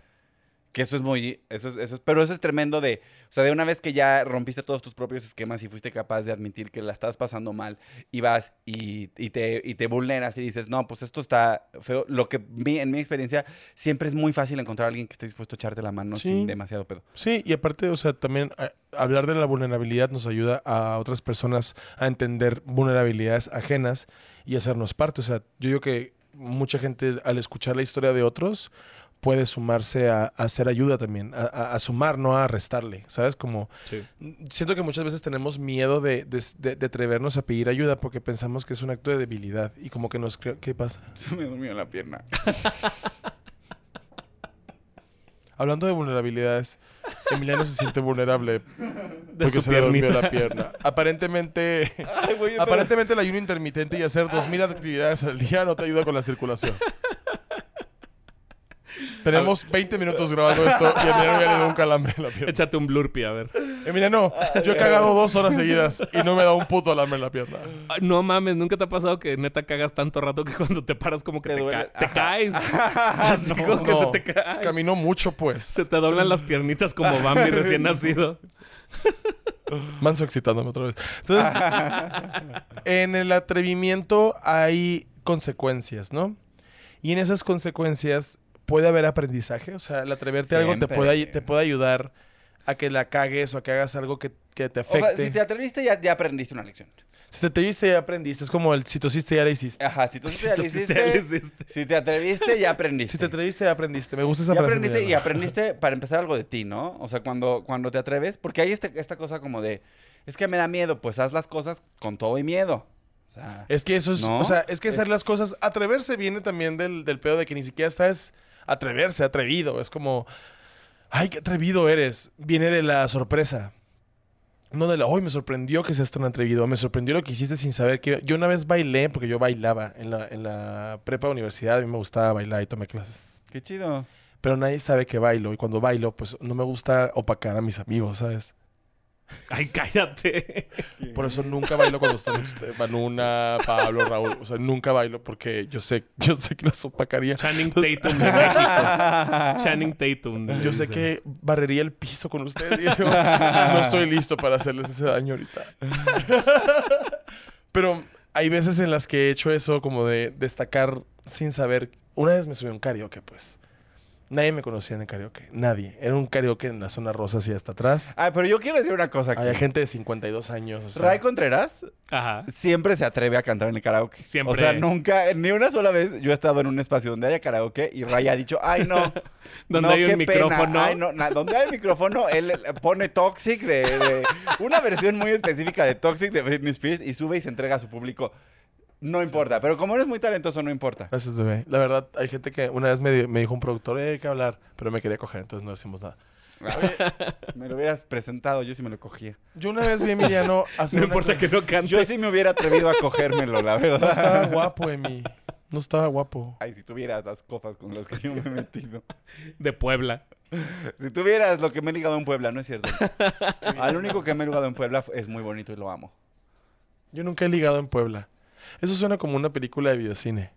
S2: Que eso es muy, eso es, eso es- pero eso es tremendo de, o sea, de una vez que ya rompiste todos tus propios esquemas y fuiste capaz de admitir que la estás pasando mal y vas y, y te, y te vulneras y dices, no, pues esto está feo. Lo que vi en mi experiencia, siempre es muy fácil encontrar a alguien que esté dispuesto a echarte la mano
S1: Sí.
S2: sin demasiado pedo.
S1: Sí, y aparte, o sea, también eh, hablar de la vulnerabilidad nos ayuda a otras personas a entender vulnerabilidades ajenas y hacernos parte. O sea, yo digo que mucha gente al escuchar la historia de otros puede sumarse a, a hacer ayuda también, a, a- a sumar, no a restarle, ¿sabes? Como
S3: Sí.
S1: siento que muchas veces tenemos miedo de, de- de- de atrevernos a pedir ayuda porque pensamos que es un acto de debilidad y como que nos... ¿Qué pasa?
S2: Se me durmió la pierna.
S1: Hablando de vulnerabilidades, Emiliano se siente vulnerable
S3: De
S1: porque se le durmió la pierna. Aparentemente...
S2: Ay, güey, pero-
S1: Aparentemente el ayuno intermitente y hacer 2000 actividades al día no te ayuda con la circulación. Tenemos 20 minutos grabando esto y a Emiliano ya le dio un calambre en la pierna.
S3: Échate un blurpee, a ver.
S1: Emiliano, yo he cagado dos horas seguidas y no me da un puto alambre en la pierna.
S3: No mames, ¿nunca te ha pasado que neta cagas tanto rato que cuando te paras como que
S2: Te
S3: te,
S2: duele.
S3: ca- te
S2: Ajá.
S3: caes? Así como que
S1: No,
S3: se te cae.
S1: Caminó mucho, pues.
S3: Se te doblan las piernitas como Bambi recién nacido.
S1: Manso excitándome otra vez. Entonces, en el atrevimiento hay consecuencias, ¿no? Y en esas consecuencias puede haber aprendizaje. O sea, el atreverte a algo te puede, te puede ayudar a que la cagues o a que hagas algo que, que te
S2: O sea,
S1: afecte.
S2: si te atreviste, ya, ya aprendiste una lección.
S1: Si te atreviste, ya aprendiste. Es como el si tosiste, ya la hiciste.
S2: Ajá, si tú
S3: Si
S2: te
S3: tú sí te
S2: hiciste, si te atreviste, ya aprendiste.
S1: Si te atreviste, ya aprendiste. Me gusta esa
S2: ya
S1: frase.
S2: aprendiste y aprendiste para empezar algo de ti, ¿no? O sea, cuando, cuando te atreves, porque hay este- esta cosa como de, es que me da miedo, pues haz las cosas con todo y miedo. O sea,
S1: Es que eso es,
S2: ¿No?
S1: o sea, es que hacer las cosas, atreverse viene también del, del pedo de que ni siquiera sabes atreverse, atrevido. Es como, ay, qué atrevido eres. Viene de la sorpresa. No de la, hoy me sorprendió que seas tan atrevido. Me sorprendió lo que hiciste sin saber que... Yo una vez bailé, porque yo bailaba en la, en la prepa universidad. A mí me gustaba bailar y tomé clases.
S2: qué chido.
S1: Pero nadie sabe que bailo. Y cuando bailo, pues no me gusta opacar a mis amigos, ¿sabes?
S3: Ay, cállate.
S1: Por eso nunca bailo cuando están ustedes, Manuna, Pablo, Raúl. O sea, nunca bailo porque yo sé, yo sé que los opacaría.
S3: Channing Tatum de México. Channing Tatum.
S1: Yo sé que barrería el piso con ustedes. Y yo no estoy listo para hacerles ese daño ahorita. Pero hay veces en las que he hecho eso como de destacar sin saber. Una vez me subí a un karaoke, pues. Nadie me conocía en el karaoke. Nadie. Era un karaoke en la zona rosa así hasta atrás.
S2: Ay, pero yo quiero decir una cosa aquí.
S1: Había gente de 52 años. o sea,
S2: Ray Contreras
S3: Ajá.
S2: siempre se atreve a cantar en el karaoke.
S3: Siempre.
S2: O sea, nunca, ni una sola vez yo he estado en un espacio donde haya karaoke y Ray ha dicho, ay no.
S3: Donde
S2: no,
S3: hay un
S2: pena,
S3: micrófono.
S2: ay, no, na- donde hay micrófono, él pone Toxic de, de- una versión muy específica de Toxic de Britney Spears y sube y se entrega a su público. No importa, pero como eres muy talentoso, no importa.
S1: Gracias, bebé. La verdad, hay gente que una vez me, di- me dijo un productor, "Eh, hay que hablar, pero me quería coger, entonces no decimos nada.
S2: Me lo hubieras presentado, yo sí me lo cogía.
S1: Yo una vez vi a Emiliano hacer
S3: No importa que no cante.
S2: Yo sí me hubiera atrevido a cogérmelo, la
S1: No
S2: verdad.
S1: estaba guapo, Emi. No estaba guapo.
S2: Ay, si tuvieras las cosas con las que yo me he metido.
S3: De Puebla.
S2: Si tuvieras lo que me he ligado en Puebla, no es cierto. Al único que me he ligado en Puebla es muy bonito y lo amo.
S1: Yo nunca he ligado en Puebla. Eso suena como una película de videocine.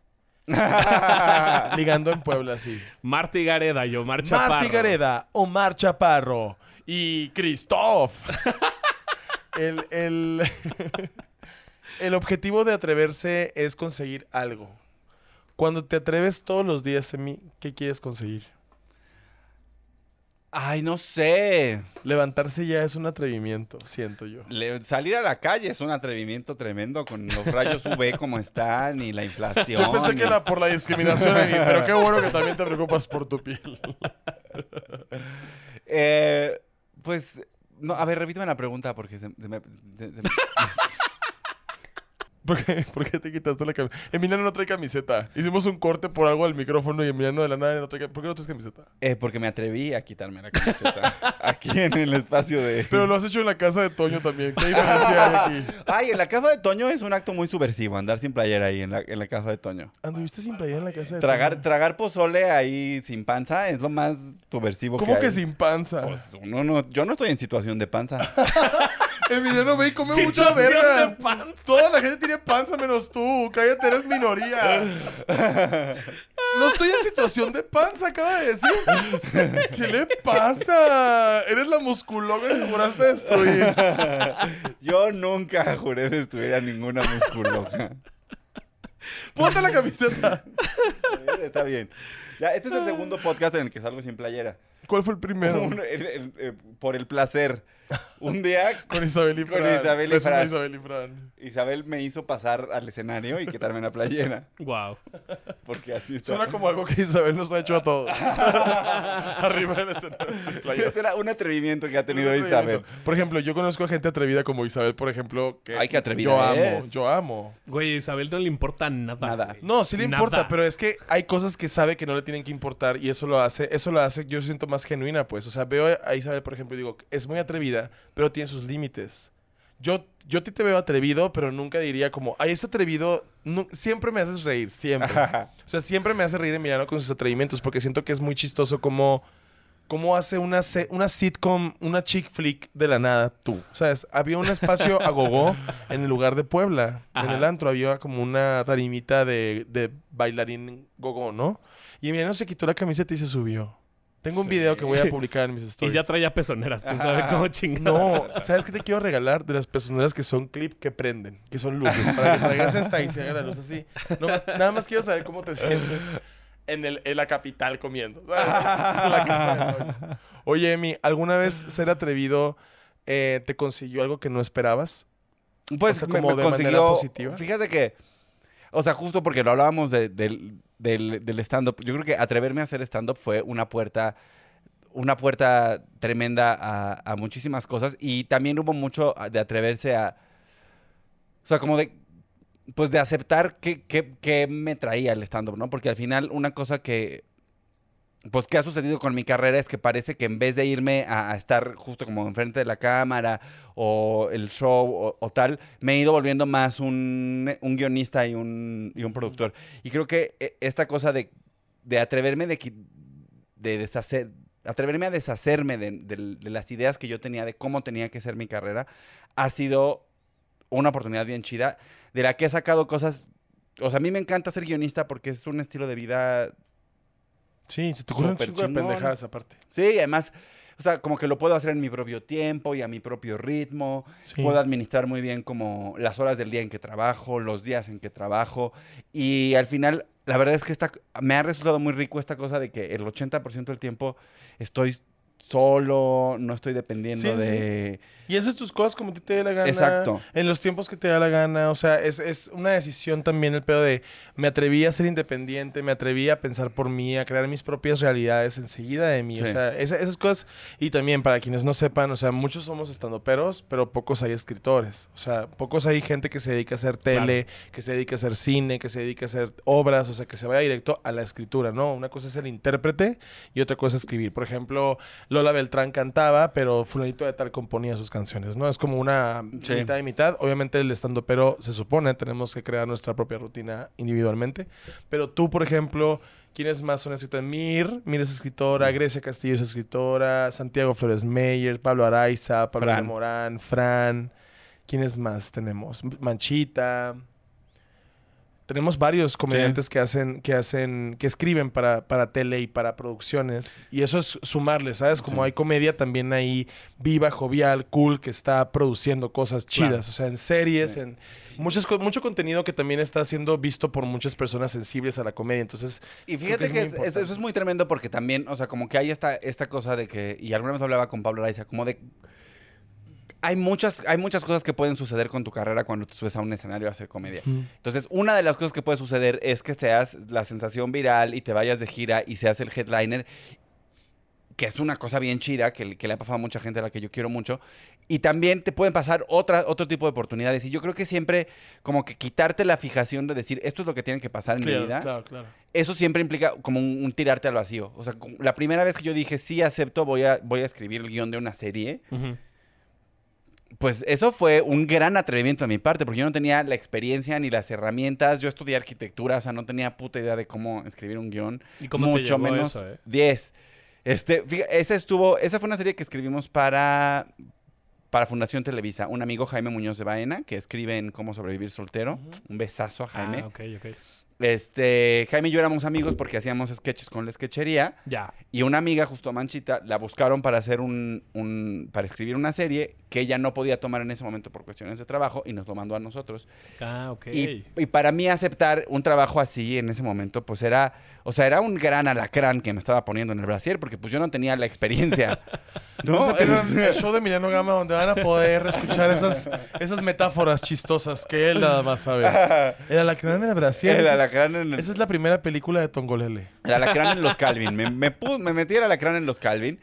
S1: Ligando en Puebla, sí.
S3: Marty Gareda y Omar Chaparro.
S1: Marty Gareda, Omar Chaparro y Christoph. el, el, el objetivo de atreverse es conseguir algo. Cuando te atreves todos los días en mí, ¿qué quieres conseguir?
S2: Ay, no sé.
S1: Levantarse ya es un atrevimiento, siento yo.
S2: Le- salir a la calle es un atrevimiento tremendo con los rayos UV como están y la inflación.
S1: Yo pensé que era por la discriminación, pero qué bueno que también te preocupas por tu piel.
S2: Eh, pues, no, a ver, repíteme la pregunta porque se, se me... se- se me-
S1: ¿Por qué, ¿Por qué te quitaste la camiseta? Emiliano no trae camiseta. Hicimos un corte por algo al micrófono y Emiliano de la nada no trae camiseta. ¿Por qué no traes camiseta?
S2: Eh, porque me atreví a quitarme la camiseta aquí en el espacio de...
S1: Pero lo has hecho en la casa de Toño también. ¿Qué diferencia hay aquí?
S2: Ay, en la casa de Toño es un acto muy subversivo, andar sin playera ahí en la, en la casa de Toño.
S1: ¿Anduviste sin playera en la casa de
S2: Tragar,
S1: Toño?
S2: tragar pozole ahí sin panza es lo más subversivo
S1: ¿Cómo
S2: que
S1: que
S2: hay.
S1: sin panza?
S2: Pues uno no, yo no estoy en situación de panza.
S1: Emiliano ve y come
S3: Situación
S1: mucha verga.
S3: de panza.
S1: Toda la gente tiene panza menos tú. Cállate, eres minoría. No estoy en situación de panza, acaba de decir. ¿Qué le pasa? Eres la musculóloga que juraste destruir.
S2: Yo nunca juré destruir a ninguna musculoca.
S1: Ponte la camiseta.
S2: Está bien. Ya, este es el segundo podcast en el que salgo sin playera.
S1: ¿Cuál fue el primero?
S2: Un- el- el- eh, por el placer. Un día
S1: Con Isabel y
S2: Con
S1: Fran.
S2: Isabel y
S1: a
S2: Fran.
S1: Isabel y Fran.
S2: Isabel me hizo pasar al escenario y quitarme la playera.
S3: Wow.
S2: Porque así está.
S1: Suena como algo que Isabel nos ha hecho a todos. Arriba del escenario sin playera.
S2: Ese era un atrevimiento que ha tenido Isabel.
S1: Por ejemplo, yo conozco a gente atrevida como Isabel, por ejemplo, que
S2: Ay, qué atrevida
S1: yo amo,
S2: es.
S1: yo amo.
S3: Güey, a Isabel no le importa nada.
S2: Nada.
S3: güey.
S1: No, sí le
S3: Nada.
S1: importa, pero es que hay cosas que sabe que no le tienen que importar y eso lo hace, eso lo hace, yo siento más genuina, pues. O sea, veo a Isabel, por ejemplo, y digo, es muy atrevida, pero tiene sus límites. Yo, yo ti te veo atrevido, pero nunca diría como, ay, es atrevido, siempre me haces reír, siempre. O sea, siempre me hace reír Emiliano con sus atrevimientos porque siento que es muy chistoso como, como hace una, una sitcom, una chick flick de la nada tú. ¿Sabes? Había un espacio a gogó en el lugar de Puebla. En
S3: Ajá.
S1: el antro había como una tarimita de, de bailarín gogó, ¿no? Y Emiliano se quitó la camiseta y se subió. Tengo un
S2: Sí.
S1: video que voy a publicar en mis
S3: Y
S1: stories.
S3: ya traía pezoneras. ¿Quién sabe cómo chingar?
S1: No, ¿sabes qué te quiero regalar? De las personas que son clip que prenden, que son luces, para que traigas esta y se haga la luz así. No más- nada más quiero saber cómo te sientes en, el, en la capital comiendo. la casa de. Oye, Emi, ¿alguna vez ser atrevido eh, te consiguió algo que no esperabas?
S2: Pues
S1: O sea, como
S2: me
S1: de manera
S2: consiguió-
S1: positiva.
S2: Fíjate que, o sea, justo porque lo hablábamos de- del, del, stand-up, yo creo que atreverme a hacer stand-up fue una puerta, una puerta tremenda a, muchísimas cosas y también hubo mucho de atreverse a, o sea, como de, pues de aceptar qué, qué- qué me traía el stand-up, ¿no? Porque al final una cosa que, pues que ha sucedido con mi carrera es que parece que en vez de irme a, a estar justo como enfrente de la cámara o el show o, o tal, me he ido volviendo más un, un guionista y un, y un productor. Y creo que eh, esta cosa de, de atreverme de, de deshacer, atreverme a deshacerme de, de- de las ideas que yo tenía de cómo tenía que ser mi carrera, ha sido una oportunidad bien chida, de la que he sacado cosas... O sea, a mí me encanta ser guionista porque es un estilo de vida
S1: Sí, se te ocurren pendejadas aparte.
S2: Sí, y además, o sea, como que lo puedo hacer en mi propio tiempo y a mi propio ritmo.
S1: Sí.
S2: Puedo administrar muy bien como las horas del día en que trabajo, los días en que trabajo. Y al final, la verdad es que esta, me ha resultado muy rico esta cosa de que el 80% del tiempo estoy solo, no estoy dependiendo
S1: Sí, sí,
S2: de...
S1: Y haces tus cosas como a ti te dé la gana.
S2: Exacto.
S1: En los tiempos que te da la gana. O sea, es, es una decisión también el pedo de me atreví a ser independiente, me atreví a pensar por mí, a crear mis propias realidades enseguida de mí. O sea, esa- esas cosas. Y también para quienes no sepan, o sea, muchos somos estandoperos, pero pocos hay escritores. O sea, pocos hay gente que se dedica a hacer tele, que se dedica a hacer cine, que se dedica a hacer obras, o sea, que se vaya directo a la escritura, ¿no? Una cosa es el intérprete y otra cosa es escribir. Por ejemplo, Lola Beltrán cantaba, pero fulanito de tal componía sus canciones, ¿no? Es como una
S2: Sí.
S1: mitad y mitad. Obviamente el estando pero se supone tenemos que crear nuestra propia rutina individualmente. Pero tú, por ejemplo, ¿quiénes más son escritores? Mir, Mir es escritora, Grecia Castillo es escritora, Santiago Flores Meyer, Pablo Araiza, Pablo
S2: Fran.
S1: Morán, Fran. ¿Quiénes más tenemos? Manchita. Tenemos varios comediantes que hacen, que hacen, que escriben para, para tele y para producciones. Y eso es sumarle, ¿sabes? Como
S2: Sí.
S1: hay comedia también ahí viva, jovial, cool, que está produciendo cosas chidas.
S3: Claro.
S1: O sea, en series,
S2: Sí.
S1: en muchos, co- mucho contenido que también está siendo visto por muchas personas sensibles a la comedia. Entonces,
S2: Y fíjate
S1: que es
S2: eso es muy tremendo porque también, o sea, como que hay esta, esta cosa de que, y alguna vez hablaba con Pablo Araiza, como de... Hay muchas, hay muchas cosas que pueden suceder con tu carrera cuando te subes a un escenario a hacer comedia. Entonces, una de las cosas que puede suceder es que seas la sensación viral y te vayas de gira y seas el headliner, que es una cosa bien chida, que, que le ha pasado a mucha gente a la que yo quiero mucho. Y también te pueden pasar otra, otro tipo de oportunidades. Y yo creo que siempre como que quitarte la fijación de decir, esto es lo que tiene que pasar en mi
S1: claro,
S2: vida
S1: claro, claro.
S2: eso siempre implica como un, un tirarte al vacío. O sea, la primera vez que yo dije, sí, acepto, voy a, voy a escribir el guion de una serie. Pues eso fue un gran atrevimiento de mi parte, porque yo no tenía la experiencia ni las herramientas. Yo estudié arquitectura, o sea, no tenía puta idea de cómo escribir un guion.
S3: ¿Y cómo te
S2: mucho
S3: llegó
S2: menos
S3: eso, eh?
S2: 10. Este, fija- esa estuvo, esa fue una serie que escribimos para, para Fundación Televisa. Un amigo, Jaime Muñoz de Baena, que escribe en Cómo sobrevivir soltero. Un besazo a Jaime.
S3: Ah, ok, ok.
S2: Este, Jaime y yo éramos amigos porque hacíamos sketches con la sketchería.
S3: Ya.
S2: Y una amiga, justo Manchita, la buscaron para hacer un, un- para escribir una serie que ella no podía tomar en ese momento por cuestiones de trabajo y nos lo mandó a nosotros.
S3: Ah, ok.
S2: Y, y para mí aceptar un trabajo así en ese momento, pues era, o sea, era un gran alacrán que me estaba poniendo en el brasier porque pues yo no tenía la experiencia.
S1: No
S2: ¿no?
S1: se pierdan el show de Emiliano Gama donde van a poder escuchar esas, esas metáforas chistosas que él nada más sabe. El alacrán en el Brasil.
S2: el alacrán en el-
S1: Esa es la primera película de Tongolele.
S2: el alacrán en los Calvin. Me, me, pu- me metí el alacrán en los Calvin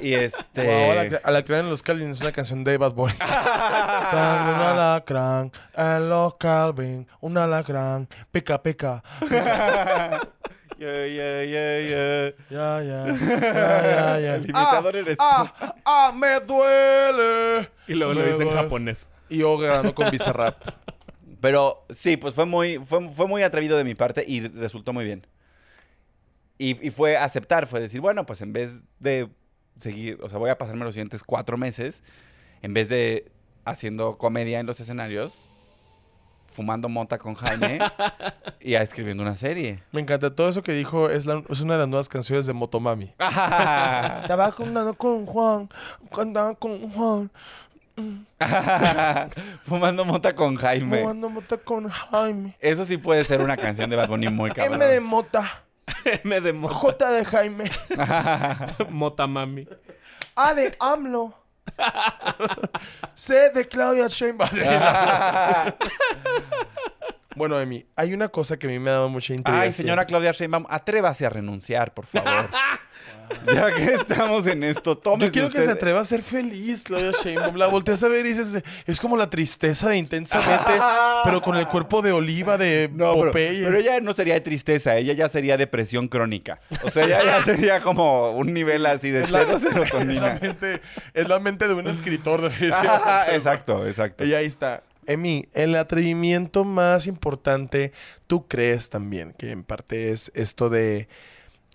S2: y este...
S1: Wow, alacrán, en los Calvin es una canción de Bad Bunny. Un alacrán en los Calvin, un alacrán, pica, pica.
S2: Yeah, yeah, yeah, yeah.
S1: Ya, ya, ya, ya, ya.
S2: El imitador eres tú.
S1: ah, ah, me duele.
S3: Y luego lo
S1: Me
S3: dice en japonés.
S1: Y yo grabando con Bizarrap.
S2: Pero sí, pues fue muy, fue, fue muy atrevido de mi parte y resultó muy bien. Y, y fue aceptar, fue decir, bueno, pues en vez de seguir, o sea, voy a pasarme los siguientes cuatro meses, en vez de haciendo comedia en los escenarios, fumando mota con Jaime y a escribiendo una serie.
S1: Me encanta. Todo eso que dijo es, la- es una de las nuevas canciones de Motomami. Estaba con Juan, con Juan,
S2: fumando mota con Jaime.
S1: jugando mota con Jaime.
S2: Eso sí puede ser una canción de Bad Bunny muy
S1: M de
S2: cabrón.
S1: mota,
S3: M de mota,
S1: J de Jaime,
S3: mota mami.
S1: A de AMLO, C de Claudia Sheinbaum. bueno, Emi, hay una cosa que a mí me ha dado mucha intriga.
S2: Ay, señora Claudia Sheinbaum, atrévase a renunciar, por favor. Ya que estamos en esto, tómese
S1: Yo quiero que se atreva a ser feliz, Claudia Sheinbaum. La volteas a ver y dices, es como la tristeza de intensamente, pero con el cuerpo de oliva de
S2: No,
S1: Popeye.
S2: pero ella no sería de tristeza, ella ya sería depresión crónica. O sea, ella ya sería como un nivel así de
S1: Es la, es mente, es la mente de un escritor, definitivamente.
S2: exacto, exacto.
S1: Y ahí está. Emi, el atrevimiento más importante, tú crees también que en parte es esto de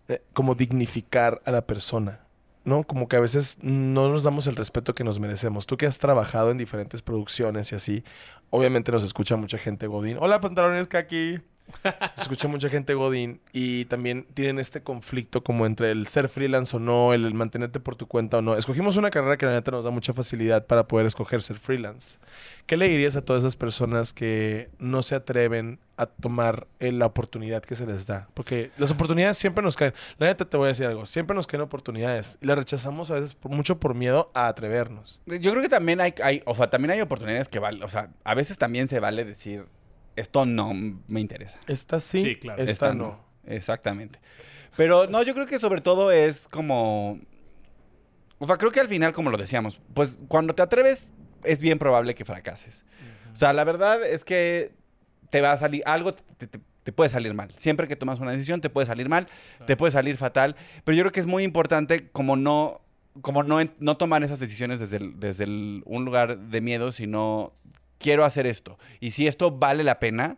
S1: eh, como dignificar a la persona, ¿no? Como que a veces no nos damos el respeto que nos merecemos. Tú que has trabajado en diferentes producciones y así, obviamente nos escucha mucha gente Godín. Hola, pantalones aquí. Nos escucha mucha gente Godín y también tienen este conflicto como entre el ser freelance o no, el, mantenerte por tu cuenta o no. Escogimos una carrera que la neta nos da mucha facilidad para poder escoger ser freelance. ¿Qué le dirías a todas esas personas que no se atreven a tomar eh, la oportunidad que se les da? Porque las oportunidades siempre nos caen. La neta te voy a decir algo, siempre nos caen oportunidades y las rechazamos a veces por, mucho por miedo a atrevernos.
S2: Yo creo que también hay, hay, o sea, también hay oportunidades que vale, o sea, a veces también se vale decir, esto no me interesa.
S1: Esta sí,
S3: Sí, claro.
S1: esta,
S2: Esta
S1: no.
S2: Exactamente. Pero no, yo creo que sobre todo es como. O sea, creo que al final, como lo decíamos, pues cuando te atreves, es bien probable que fracases. O sea, la verdad es que te va a salir. Algo te, te- te puede salir mal. Siempre que tomas una decisión, te puede salir mal, te puede salir fatal. Pero yo creo que es muy importante como no. Como no, no tomar esas decisiones desde, el- desde el- un lugar de miedo, sino quiero hacer esto. Y si esto vale la pena,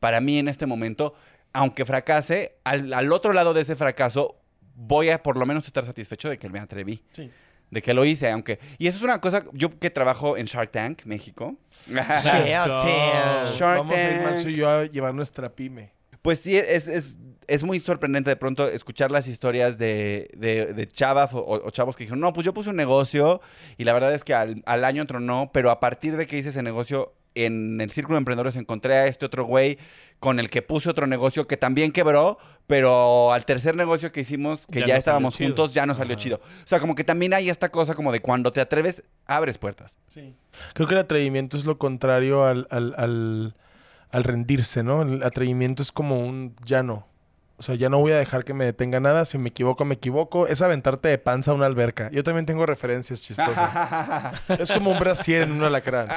S2: para mí en este momento, aunque fracase, al, al otro lado de ese fracaso, voy a por lo menos estar satisfecho de que me atreví.
S1: Sí.
S2: De que lo hice, aunque... Y eso es una cosa, yo que trabajo en Shark Tank, México. Shark
S1: Vamos a ir
S2: Tank.
S1: Manso y yo a llevar nuestra pyme.
S2: Pues sí, es, es, es muy sorprendente de pronto escuchar las historias de, de, de chavas o, o chavos que dijeron, no, pues yo puse un negocio y la verdad es que al, al año tronó, pero a partir de que hice ese negocio en el círculo de emprendedores encontré a este otro güey con el que puse otro negocio que también quebró, pero al tercer negocio que hicimos, que
S3: Ya
S2: ya,
S3: no
S2: estábamos juntos, ya no salió
S3: Ajá.
S2: chido. O sea, como que también hay esta cosa como de cuando te atreves, abres puertas.
S1: Sí. Creo que el atrevimiento es lo contrario al, al, al, al rendirse, ¿no? El atrevimiento es como un ya no. O sea, ya no voy a dejar que me detenga nada. Si me equivoco, me equivoco. Es aventarte de panza a una alberca. Yo también tengo referencias chistosas. es como un brasier en un alacrán.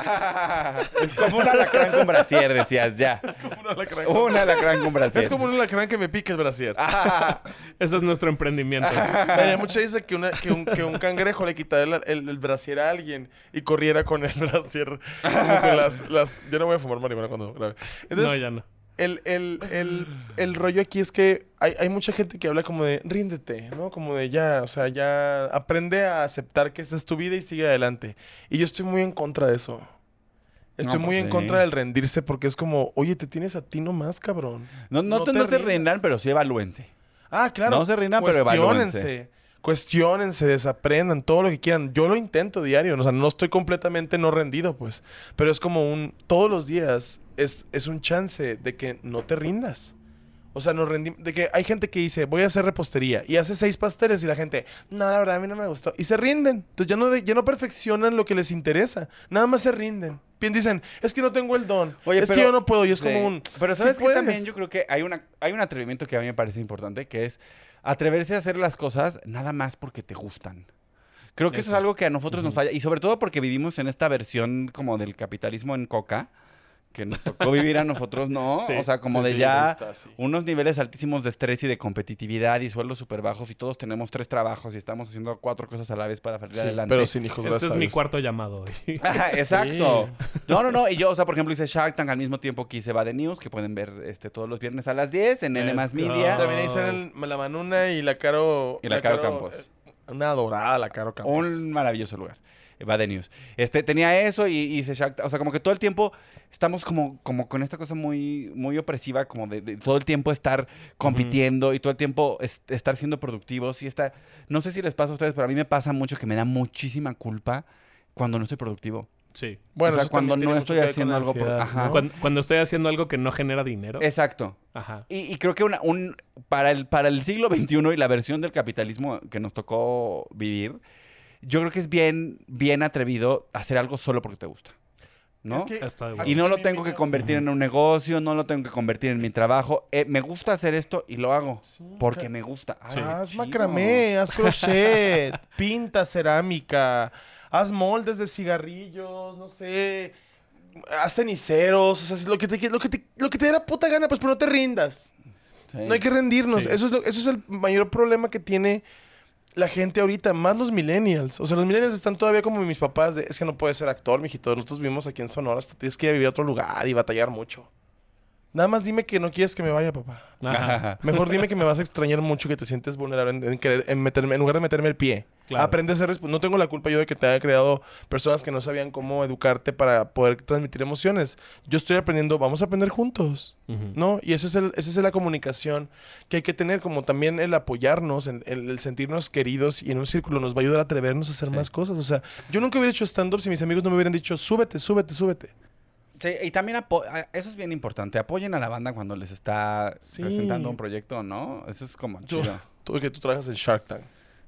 S2: es como un alacrán con brasier, decías, ya.
S1: Es como un alacrán.
S2: Un alacrán con brasier.
S1: Es como un alacrán que me pica el brasier.
S3: Ese es nuestro emprendimiento.
S1: Daría mucha risa que, una- que un, que un cangrejo le quitara el, el, el brasier a alguien y corriera con el brasier. Como que las, las... Yo no voy a fumar marihuana cuando grabe. Entonces,
S3: no, ya no.
S1: El, el, el, el rollo aquí es que hay, hay mucha gente que habla como de ríndete, ¿no? Como de ya, o sea, ya aprende a aceptar que esta es tu vida y sigue adelante. Y yo estoy muy en contra de eso. Estoy
S2: No,
S1: muy
S2: pues
S1: en
S2: sí.
S1: contra del rendirse porque es como, oye, te tienes a ti nomás, cabrón.
S2: No, no,
S1: No
S2: te- no se rindan, pero sí evalúense.
S1: Ah, claro.
S2: No se rindan, pero evalúense.
S1: Cuestiónense, desaprendan, todo lo que quieran. Yo lo intento diario, o sea, no estoy completamente no rendido, pues. Pero es como un, todos los días es, es un chance de que no te rindas. O sea, nos rendimos, de que hay gente que dice, voy a hacer repostería, y hace seis pasteles, y la gente, no, la verdad, a mí no me gustó. Y se rinden. Entonces ya no, de- ya no perfeccionan lo que les interesa. Nada más se rinden. Bien dicen, es que no tengo el don. es que yo no puedo. Y es
S2: sí.
S1: como un.
S2: Pero
S1: "Sí
S2: ¿sabes
S1: puedes".
S2: También yo creo que hay, una, hay un atrevimiento que a mí me parece importante, que es atreverse a hacer las cosas nada más porque te gustan. Creo que eso,
S3: Eso.
S2: es algo que a nosotros nos falla. Y sobre todo porque vivimos en esta versión como del capitalismo en coca, que nos tocó vivir a nosotros, ¿no?
S3: Sí.
S2: O sea, como de
S1: Sí,
S2: ya
S1: sí está, sí.
S2: unos niveles altísimos de estrés y de competitividad y sueldos súper bajos y todos tenemos tres trabajos y estamos haciendo cuatro cosas a la vez para salir
S1: Sí,
S2: adelante.
S1: pero sin hijos,
S3: Este
S1: gracias
S3: es
S1: a
S3: mi
S1: Dios.
S3: cuarto llamado.
S2: Ajá, exacto. No, no, no. Y yo, o sea, por ejemplo, hice Shark Tank al mismo tiempo que hice Bad News, que pueden ver este, todos los viernes a las 10 en N más. Media.
S1: También el- la Manuna y la Caro.
S2: Y la Caro Campos.
S1: eh, Una adorada la Caro Campos.
S2: Un maravilloso lugar. Bad News. Este, tenía eso y Tank. O sea, como que todo el tiempo estamos como, como con esta cosa muy, muy opresiva, como de, de todo el tiempo estar compitiendo y todo el tiempo es- estar siendo productivos. Y esta, no sé si les pasa a ustedes, pero a mí me pasa mucho que me da muchísima culpa cuando no estoy productivo.
S3: Sí.
S1: Bueno,
S2: o sea, cuando no estoy haciendo algo por- ajá.
S1: ¿no?
S3: Cuando, cuando estoy haciendo algo que no genera dinero.
S2: Exacto.
S3: Ajá.
S2: Y, y creo que una, un, para, el, para el siglo XXI y la versión del capitalismo que nos tocó vivir, yo creo que es bien, bien atrevido hacer algo solo porque te gusta. ¿no?
S1: Es que
S2: y no lo tengo que convertir en un negocio, no lo tengo que convertir en mi trabajo. Eh, me gusta hacer esto y lo hago
S1: Sí,
S2: porque me gusta. Ay,
S3: Sí.
S2: qué
S1: Haz macramé, haz crochet, pinta cerámica, haz moldes de cigarrillos, no sé, haz ceniceros, o sea, lo que te, lo que te, lo que te dé la puta gana, pues, pero no te rindas.
S2: Sí.
S1: No hay que rendirnos.
S3: Sí.
S1: Eso, es lo- eso es el mayor problema que tiene la gente ahorita, más los millennials. O sea, los millennials están todavía como mis papás de, es que no puedes ser actor, mijito. Nosotros vivimos aquí en Sonora, hasta tienes que ir a vivir a otro lugar y batallar mucho. Nada más dime que no quieres que me vaya, papá.
S3: Ajá.
S1: Mejor dime que me vas a extrañar mucho, que te sientes vulnerable en, en querer- en meterme, en lugar de meterme el pie.
S3: Claro.
S1: Aprende a ser No tengo la culpa yo de que te haya creado personas que no sabían cómo educarte para poder transmitir emociones. Yo estoy aprendiendo, vamos a aprender juntos. ¿No? Y esa es, el, esa es la comunicación que hay que tener, como también el apoyarnos, el, el- el sentirnos queridos y en un círculo nos va a ayudar a atrevernos a hacer
S2: Sí.
S1: más cosas. O sea, yo nunca hubiera hecho stand-up si mis amigos no me hubieran dicho, súbete, súbete, súbete.
S2: Sí, y también eso es bien importante. Apoyen a la banda cuando les está
S1: Sí.
S2: presentando un proyecto, ¿no? Eso es como
S1: Tú,
S2: chido.
S1: tú que tú trabajas en Shark Tank.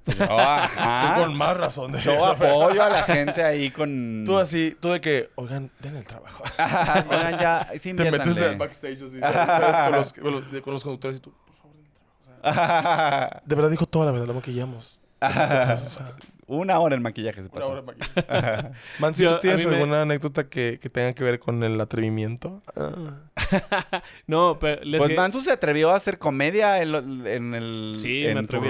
S2: Yo, ajá.
S1: Tú con más razón de
S2: Yo
S1: eso.
S2: apoyo a la gente ahí con.
S1: Tú así, tú de que, oigan, den el trabajo.
S2: Oigan, ya, sí,
S1: Te metes
S2: inviértanle.
S1: al backstage así, ¿sabes? Con, los, con, conductores y tú, por favor, den el trabajo. O sea, de verdad dijo toda la verdad, la maquillamos. Este, o sea,
S2: Una hora el maquillaje se
S1: una
S2: pasó.
S1: hora de maquillaje. Mansi,
S3: Yo-
S1: ¿tú tienes
S3: me-
S1: alguna anécdota que, que tenga que ver con el atrevimiento? Ah.
S3: No, pero les
S2: Pues
S3: que-
S2: Mansu se atrevió a hacer comedia en, lo- en el.
S3: Sí,
S2: en
S3: me
S2: tu
S3: atreví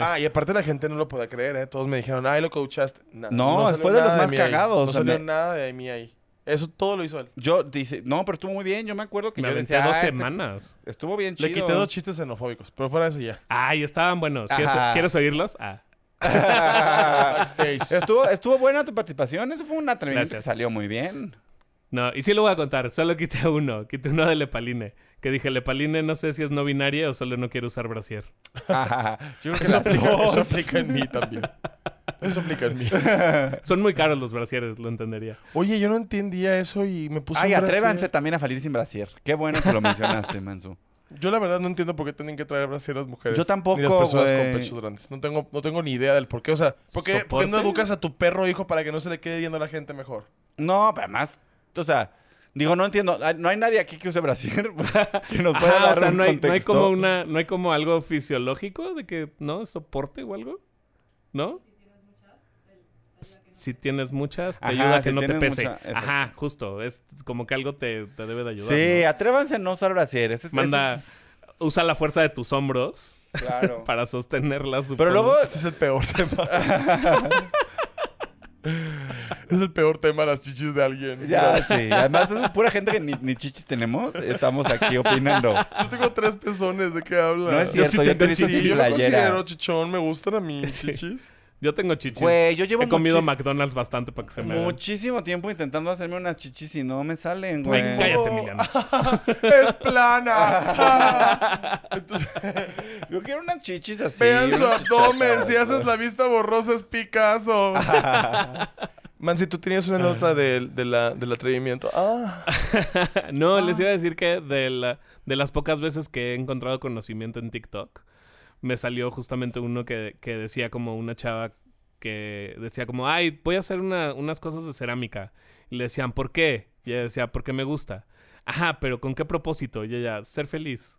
S3: a
S1: ah, y aparte la gente no lo podía creer, ¿eh? Todos me dijeron, ay, lo coachaste. Na-
S2: No,
S1: salió
S2: fue de los más cagados,
S1: No
S2: o sea,
S1: salió nada de mí ahí. Eso todo lo hizo él.
S2: Yo dice, no, pero estuvo muy bien. Yo me acuerdo que
S3: me
S2: yo decía.
S3: dos
S2: "Ah, este-
S3: semanas.
S2: Estuvo bien chido.
S1: Le quité dos chistes xenofóbicos, pero fuera de eso ya.
S3: Ay, estaban buenos. ¿Quieres. ¿quieres oírlos? Ah.
S2: Estuvo, estuvo buena tu participación. Eso fue un atrevimiento
S3: Gracias.
S2: que salió muy bien.
S3: No, y sí lo voy a contar. Solo quité uno. Quité uno de Lepaline. Que dije, Lepaline no sé si es no binaria o solo no quiere usar brasier.
S2: Yo creo que
S1: Eso
S2: las
S1: aplica, eso aplica en mí también. Eso aplica en mí.
S3: Son muy caros los brasieres, lo entendería.
S1: Oye, yo no entendía eso y me puse
S2: Ay,
S1: un brasier.
S2: atrévanse también a salir sin brasier. Qué bueno que lo mencionaste, Mansu.
S1: Yo la verdad no entiendo por qué tienen que traer brasier las mujeres.
S2: Yo tampoco,
S1: Ni las personas con pechos grandes. No tengo, no tengo ni idea del por qué. O sea, ¿por qué, por qué no educas a tu perro hijo para que no se le quede viendo a la gente mejor?
S2: No, pero además, o sea, digo, no entiendo. Ay, No hay nadie aquí que use brasier que nos pueda
S3: Ajá,
S2: dar
S3: o sea,
S2: un
S3: no hay, no hay
S2: contexto.
S3: como una, no hay como algo fisiológico de que, ¿no? ¿Soporte o algo? ¿No? Si tienes muchas, te
S2: Ajá,
S3: ayuda a que
S2: si
S3: no te pese.
S2: mucha-.
S3: Ajá, justo. Es como que algo te, te debe de ayudar.
S2: Sí,
S3: ¿no?
S2: atrévanse a no usar brasier. Ese es-
S3: Manda,
S2: es-
S3: usa la fuerza de tus hombros
S2: claro.
S3: para sostenerlas.
S2: Pero luego,
S1: Ese es el peor tema. es el peor tema las chichis de alguien.
S2: ya, sí. Además, es pura gente que ni, ni chichis tenemos. Estamos aquí opinando.
S1: Yo tengo tres pezones, ¿de qué hablas?
S2: No es
S3: Yo
S2: cierto,
S3: sí
S2: yo
S3: tengo
S1: Sí,
S3: chichis.
S1: yo considero chichón, me gustan a mí
S3: Sí.
S1: chichis.
S3: Yo tengo chichis.
S2: Güey, yo llevo
S3: He comido
S2: muchis-
S3: McDonald's bastante para que se me.
S2: Muchísimo tiempo intentando hacerme unas chichis y no me salen, güey.
S3: Ay, cállate, Emiliano.
S1: es plana. Entonces,
S2: Yo quiero unas chichis así.
S1: vean su abdomen. Si haces la vista borrosa es Picasso. Man, si tú tenías una nota del, de la- del atrevimiento. Ah.
S3: no, les iba a decir que de, la- de las pocas veces que he encontrado conocimiento en TikTok, me salió justamente uno que, que decía como una chava que decía como, ay, voy a hacer una- unas cosas de cerámica. Y le decían, ¿por qué? Y ella decía, porque me gusta. Ajá, pero ¿con qué propósito? Y ella, ser feliz.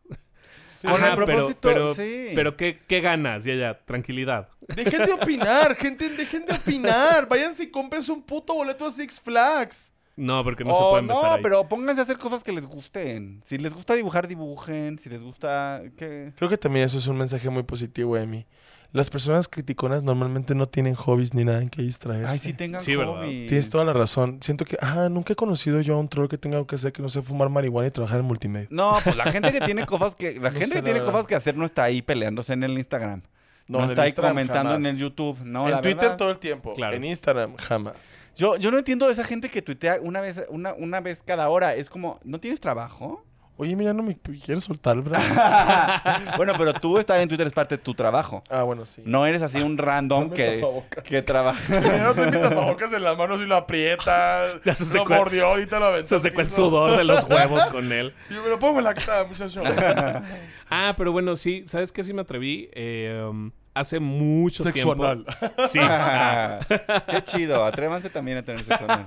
S1: Sí.
S2: Con
S3: Ajá,
S2: el
S3: pero-
S2: propósito,
S3: pero,
S2: sí.
S3: pero ¿qué, ¿qué ganas? Y ella, tranquilidad.
S1: Dejen de opinar, gente, dejen de opinar. Váyanse y cómprense un puto boleto a Six Flags.
S3: No, porque no se
S2: Oh,
S3: puede empezar
S2: no,
S3: ahí.
S2: pero pónganse a hacer cosas que les gusten. Si les gusta dibujar, dibujen. Si les gusta... ¿qué?
S1: Creo que también eso es un mensaje muy positivo, Emi. Las personas criticonas normalmente no tienen hobbies ni nada en que distraerse.
S2: Ay, sí tengan
S3: Sí, ¿verdad?
S2: hobbies.
S1: Tienes toda la razón. Siento que, ah, nunca he conocido yo a un troll que tenga que hacer que no sé fumar marihuana y trabajar en multimedia.
S2: No, pues la gente que tiene cosas que... La
S1: No
S2: gente que tiene cosas
S1: verdad.
S2: que hacer no está ahí peleándose en el Instagram. No,
S1: el
S2: está ahí
S1: Instagram
S2: comentando
S1: jamás.
S2: en el YouTube. No,
S1: en
S2: la
S1: Twitter
S2: verdad.
S1: todo el tiempo.
S3: Claro.
S1: En Instagram jamás.
S2: Yo, yo no entiendo de esa gente que tuitea una vez, una, una vez cada hora. Es como, ¿no tienes trabajo?
S1: Oye, mira, no me quieres soltar el brazo.
S2: bueno, pero tú estar en Twitter es parte de tu trabajo.
S1: ah, bueno, sí.
S2: No eres así un random que, que trabaja.
S1: No te mi tapabocas en las manos y lo aprieta.
S3: Ya se
S1: lo mordió, ahorita lo aventó.
S3: Se secó el sudor de los huevos con él.
S1: Y yo me lo pongo en la cara, muchacho.
S3: Ah, pero bueno, sí, ¿sabes qué? Sí me atreví. Eh, um, hace mucho
S1: Sexo
S3: tiempo.
S1: anal.
S3: Sí. ah.
S2: Qué chido. Atrévanse también a tener sexo anal.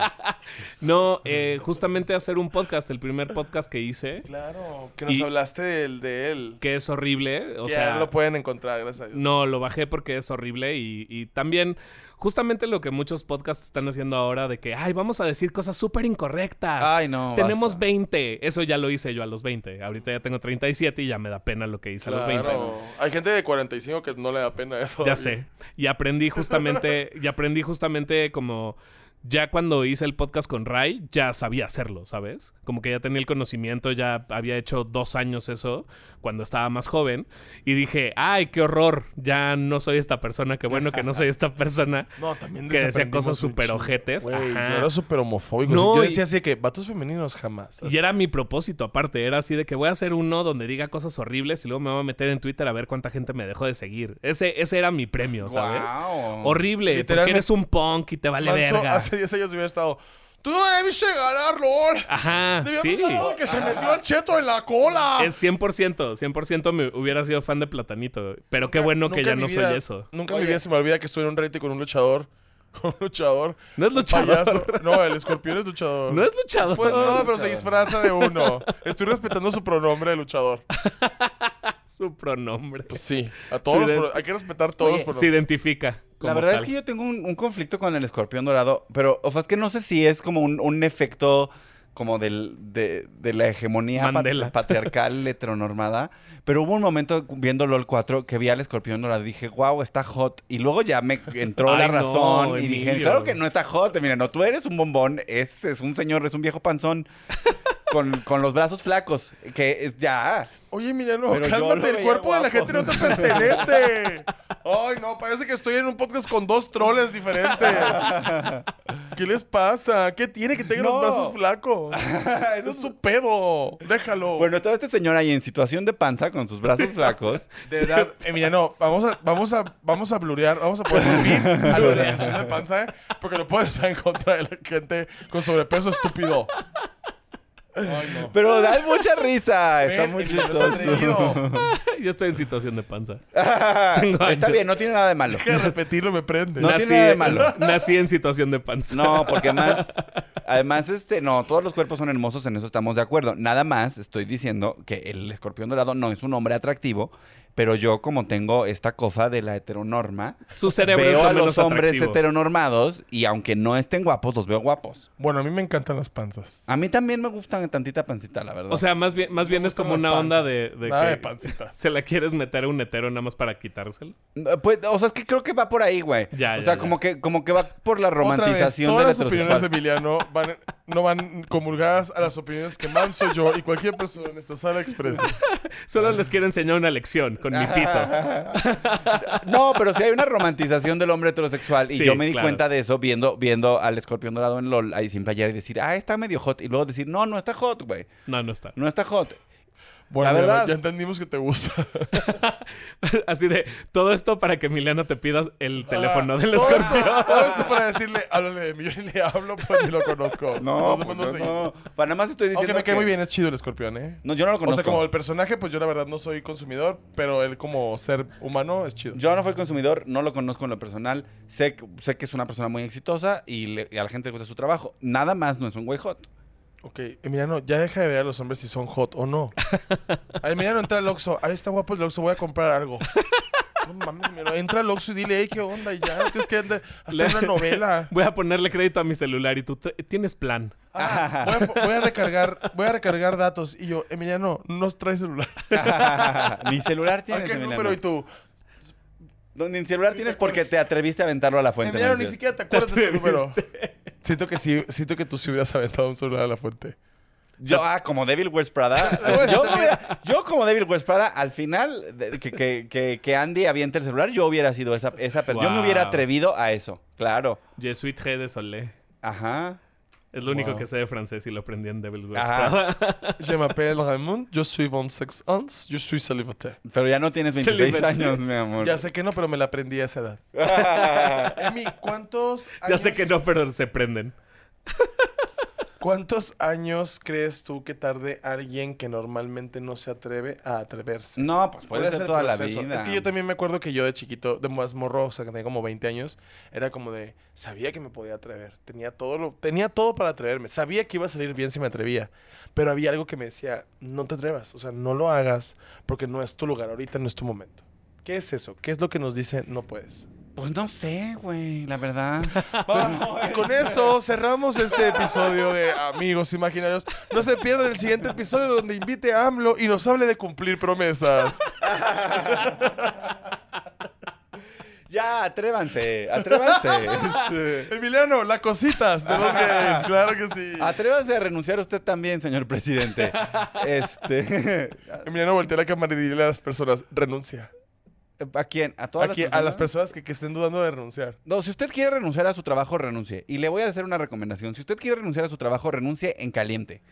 S3: No, eh, justamente hacer un podcast, el primer podcast que hice,
S1: Claro, que nos
S3: Y-
S1: hablaste del, de él.
S3: que es horrible. O
S1: que
S3: sea,
S1: ya lo pueden encontrar, gracias a Dios.
S3: no, lo bajé porque es horrible y, y también justamente lo que muchos podcasts están haciendo ahora de que, ay, vamos a decir cosas súper incorrectas.
S2: Ay, no.
S3: Tenemos
S2: basta.
S3: 20. Eso ya lo hice yo a los 20. Ahorita ya tengo 37 y ya me da pena lo que hice a los 20.
S1: Claro. Hay gente de 45 que no le da pena eso.
S3: Ya sé. Y aprendí justamente, y aprendí justamente como ya cuando hice el podcast con Ray, ya sabía hacerlo, ¿sabes? Como que ya tenía el conocimiento, ya había hecho dos años eso cuando estaba más joven. Y dije, ay, qué horror, ya no soy esta persona, qué bueno que no soy esta persona.
S1: No, también
S3: Que decía cosas súper ojetes,
S1: Güey. Yo era súper homofóbico.
S3: No,
S1: yo
S3: y-
S1: decía así que vatos femeninos jamás.
S3: Y era mi propósito, aparte, era así de que voy a hacer uno donde diga cosas horribles y luego me voy a meter en Twitter a ver cuánta gente me dejó de seguir. Ese, ese era mi premio, ¿sabes?
S2: Guau.
S3: Horrible, porque eres un punk y te vale
S1: Manso,
S3: verga.
S1: Hace 10 años hubiera estado. Tú no debiste ganar, LOL.
S3: Ajá,
S1: Debíamos
S3: sí.
S1: ganar que se metió al cheto en la cola.
S3: Es 100%, 100% me hubiera sido fan de Platanito. Pero qué bueno que ya no
S1: vida-
S3: soy eso.
S1: Nunca en mi vida se me olvida que estoy en un rete con un luchador. Con un luchador.
S3: No es luchador.
S1: payaso. No, el escorpión es luchador.
S3: No es luchador.
S1: Pues no, pero
S2: luchador.
S1: se disfraza de uno. Estoy respetando su pronombre de luchador.
S3: Su pronombre.
S1: Pues sí, a todos los hay que respetar todos
S2: Oye,
S1: los
S3: Se
S1: pronombres.
S3: identifica.
S2: La verdad
S3: tal.
S2: es que yo tengo un, un conflicto con el escorpión dorado, pero, o sea, es que no sé si es como un, un efecto como del, de, de la hegemonía pat- patriarcal heteronormada, pero hubo un momento viendo LOL 4 que vi al escorpión dorado y dije, wow, está hot, y luego ya me entró la
S3: no,
S2: razón y dije, claro que no está hot, mira, no, tú eres un bombón, es, es un señor, es un viejo panzón. con, con los brazos flacos. Que es ya.
S1: Oye, Emiliano,
S2: Pero yo lo
S1: cálmate, el
S2: veía
S1: cuerpo de la
S2: guapo.
S1: gente no te pertenece. Ay, no, parece que estoy en un podcast con dos troles diferentes. ¿Qué les pasa? ¿Qué tiene que tenga
S2: No.
S1: los brazos flacos? Eso es su pedo. Déjalo.
S2: Bueno, estaba este señor ahí en situación de panza con sus brazos flacos.
S1: De edad, Emiliano, vamos a, vamos a, vamos a blurear, vamos a poner un pin a lo de la situación de panza, ¿eh? porque lo pueden usar en contra de la gente con sobrepeso estúpido. Ay, no.
S2: Pero da mucha risa. Está
S1: Ven,
S2: muy chistoso.
S3: Yo estoy en situación de panza. Tengo
S2: Está
S3: años.
S2: bien, no tiene nada de malo.
S1: Deja de repetirlo, me prende.
S2: No tiene nada de malo.
S3: nací en situación de panza.
S2: No, porque además, además, este, no, todos los cuerpos son hermosos, en eso estamos de acuerdo. Nada más estoy diciendo que el escorpión dorado no es un hombre atractivo, pero yo como tengo esta cosa de la heteronorma,
S3: Su cerebro es
S2: veo
S3: lo
S2: a
S3: menos
S2: los hombres
S3: atractivo.
S2: heteronormados y aunque no estén guapos, los veo guapos.
S1: Bueno, a mí me encantan las panzas.
S2: A mí también me gustan tantita pancita, la verdad.
S3: O sea, más bien, más bien es como una onda de, de
S1: Nada
S3: que
S1: de pancitas.
S3: se la quieres meter a un hetero nada más para quitárselo.
S2: Pues, o sea, es que creo que va por ahí, güey.
S3: Ya,
S2: o
S3: ya,
S2: sea,
S3: ya.
S2: como que, como que va por la
S1: Otra vez,
S2: romantización
S1: todas
S2: del
S1: las opiniones de
S2: heterosexual.
S1: Emiliano van- no van comulgadas a las opiniones que Manso, yo y cualquier persona en esta sala expresa.
S3: Solo les quiero enseñar una lección con mi pito.
S2: No, pero sí hay una romantización del hombre heterosexual. Y
S3: Sí,
S2: yo me di
S3: claro.
S2: cuenta de eso viendo, viendo al escorpión dorado en LOL ahí sin playera y decir, ah, está medio hot. Y luego decir, no, no está hot, güey.
S3: No, no está.
S2: No está hot.
S1: Bueno,
S2: La verdad.
S1: ya entendimos que te gusta.
S3: Así de, todo esto para que Emiliano te pidas el teléfono
S1: Ah,
S3: del
S1: todo
S3: escorpión.
S1: Esto, todo esto para decirle, háblale de mí. Yo ni le hablo, pues ni lo conozco.
S2: No, pues
S1: vemos
S2: yo
S1: seguido.
S2: no. Para nada más estoy diciendo
S1: Aunque me cae
S2: que-
S1: muy bien, es chido el escorpión, ¿eh?
S2: No, yo no lo
S1: O
S2: conozco.
S1: sea, como el personaje, pues yo la verdad no soy consumidor, pero él como ser humano es chido.
S2: Yo no fui consumidor, no lo conozco en lo personal. Sé, que- sé que es una persona muy exitosa y, le- y a la gente le gusta su trabajo. Nada más no es un güey hot.
S1: Ok, Emiliano, ya deja de ver a los hombres si son hot o no. A Emiliano, entra al Oxxo. Ahí está guapo el Oxxo, voy a comprar algo. No mames, Emiliano. Entra al Oxxo y dile, hey, ¿qué onda? Y ya, no tienes que andar- hacer una novela.
S3: Voy a ponerle crédito a mi celular y tú tienes plan.
S1: Ah, voy, a, voy a recargar, voy a recargar datos. Y yo, Emiliano, no traes celular.
S2: Mi celular
S1: ¿A
S2: tienes,
S1: qué
S2: Emiliano.
S1: número? Y tú,
S2: No, ni celular tienes porque te atreviste a aventarlo a la fuente.
S1: Ni siquiera te acuerdas de tu número. Siento que sí, siento que tú sí hubieras aventado un celular a la fuente.
S2: Yo, ah, como Devil Wears Prada. Yo,
S1: también.
S2: hubiera- yo como Devil Wears Prada, al final, de- que, que, que, que Andy aviente el celular, yo hubiera sido esa, esa persona. Yo me hubiera atrevido a eso, claro.
S3: Jesuit G de Solé.
S2: Ajá.
S3: Es lo único
S1: Wow.
S3: que sé de francés y lo aprendí en Devil Wears. Prada.
S1: Je m'appelle Raymond, je suis 26 ans, je suis célibataire.
S2: Pero ya no tienes 26
S3: Celibacy.
S2: años, mi amor.
S1: Ya sé que no, pero me la aprendí a esa edad. Emi, ¿cuántos años,
S3: ya sé que no, pero se prenden.
S1: ¿Cuántos años crees tú que tarde alguien que normalmente no se atreve a atreverse?
S2: No, pues puede
S1: ¿Cuál es
S2: ser
S1: el
S2: toda la vida.
S1: Es que yo también me acuerdo que yo de chiquito, de más morro, o sea, que tenía como 20 años, era como de, sabía que me podía atrever. Tenía todo, lo, tenía todo para atreverme. Sabía que iba a salir bien si me atrevía. Pero había algo que me decía, no te atrevas. O sea, no lo hagas porque no es tu lugar. Ahorita no es tu momento. ¿Qué es eso? ¿Qué es lo que nos dice no puedes?
S2: Pues no sé, güey, la verdad.
S1: y con eso cerramos este episodio de Amigos Imaginarios. No se pierdan el siguiente episodio donde invite a AMLO y nos hable de cumplir promesas.
S2: ya, atrévanse, atrévanse.
S1: Emiliano, la cositas de los gays, claro que sí.
S2: Atrévase a renunciar usted también, señor presidente. Este.
S1: Emiliano, voltea la cámara y dile a las personas, renuncia.
S2: ¿A quién? ¿A todas
S1: Aquí,
S2: las
S1: a las
S2: personas?
S1: personas que, que estén dudando de renunciar.
S2: No, si usted quiere renunciar a su trabajo, renuncie. Y le voy a hacer una recomendación. Si usted quiere renunciar a su trabajo, renuncie en caliente.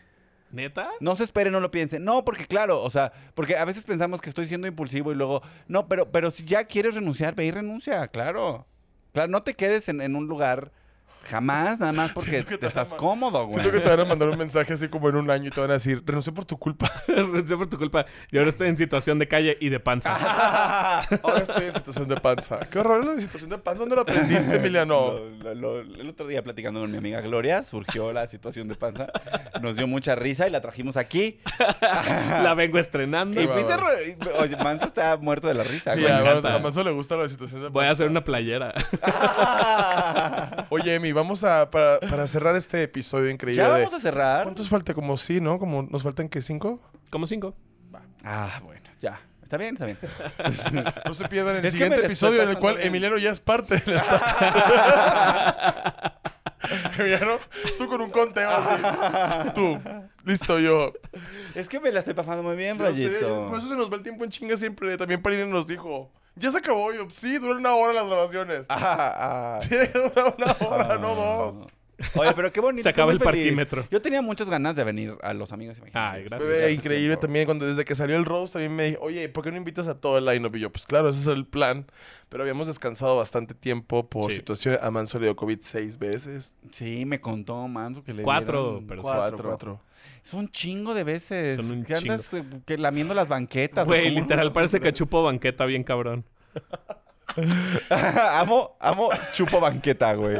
S3: ¿Neta?
S2: No se espere, no lo piense. No, porque claro, o sea, porque a veces pensamos que estoy siendo impulsivo y luego, no, pero, pero si ya quieres renunciar, ve y renuncia, claro. Claro, no te quedes en, en un lugar jamás, nada más porque te
S1: te
S2: estás cómodo, güey.
S1: Siento que te van a mandar un mensaje así como en un año y te van a decir, renuncié por tu culpa.
S3: Renuncié por tu culpa. Y ahora estoy en situación de calle y de panza.
S1: Ahora estoy en situación de panza. Qué horror lo de situación de panza. ¿Dónde lo aprendiste, Emiliano?
S2: Lo- lo- lo- el otro día platicando con mi amiga Gloria, surgió la situación de panza. Nos dio mucha risa y la trajimos aquí.
S3: La vengo estrenando.
S2: Y fuiste Oye, Manso está muerto de la risa,
S1: Sí,
S2: güey.
S1: a, a Manso le gusta la situación de panza.
S3: Voy a hacer una playera.
S1: Oye, Emi, vamos a, para, para cerrar este episodio increíble
S2: ya
S1: de-
S2: vamos a cerrar.
S1: ¿Cuántos falta? Como sí, ¿no? Como nos faltan que cinco.
S3: Como cinco.
S2: Ah, bueno, ya. Está bien, está bien.
S1: No se pierdan el
S2: Es
S1: siguiente episodio en el cual
S2: bien.
S1: Emiliano ya es parte del staff. Emiliano, tú con un conteo así. Tú, Listo, yo.
S2: Es que me la estoy pasando muy bien,
S1: sé,
S2: Rayito.
S1: por eso se nos va el tiempo en chinga siempre. También Parina nos dijo. Ya se acabó. Yo, sí, dura una hora las grabaciones.
S2: Ah, ah.
S1: Tiene que durar una hora, no dos.
S2: Oye, pero qué bonito.
S3: Se acaba el
S2: feliz.
S3: parquímetro.
S2: Yo tenía muchas ganas de venir a los amigos imaginarios.
S3: Ay, gracias.
S1: Bebé,
S2: Gracias,
S1: increíble también. Cuando desde que salió el Rose también me dijo, oye, ¿por qué no invitas a todo el line-up? Y yo, pues claro, ese es el plan. Pero habíamos descansado bastante tiempo por
S3: Sí.
S1: situación. A Manso le dio COVID seis veces.
S2: Sí, me contó Manso que le
S3: Cuatro, pero
S1: Cuatro, cuatro.
S2: Es un chingo de veces.
S3: Son un
S2: que andas eh, que lamiendo las banquetas. ¿o
S3: Güey, literal, parece que chupo banqueta bien cabrón.
S2: amo, amo chupo banqueta, güey.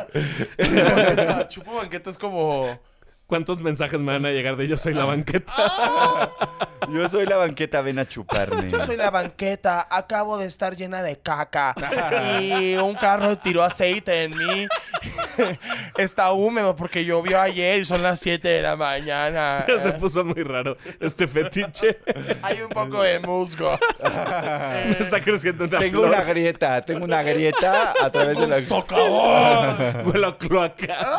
S1: Banqueta, Chupo banqueta es como...
S3: ¿Cuántos mensajes me van a llegar de yo soy la banqueta?
S2: Yo soy la banqueta, ven a chuparme.
S1: Yo soy la banqueta, acabo de estar llena de caca y un carro tiró aceite en mí. Está húmedo porque llovió ayer y son las 7 de la mañana.
S3: Ya se puso muy raro este fetiche.
S1: Hay un poco de musgo.
S3: Me está creciendo una
S2: Tengo
S3: flor.
S2: una grieta, tengo una grieta a través de la...
S1: ¡Un socavón!
S3: Huelo a cloaca.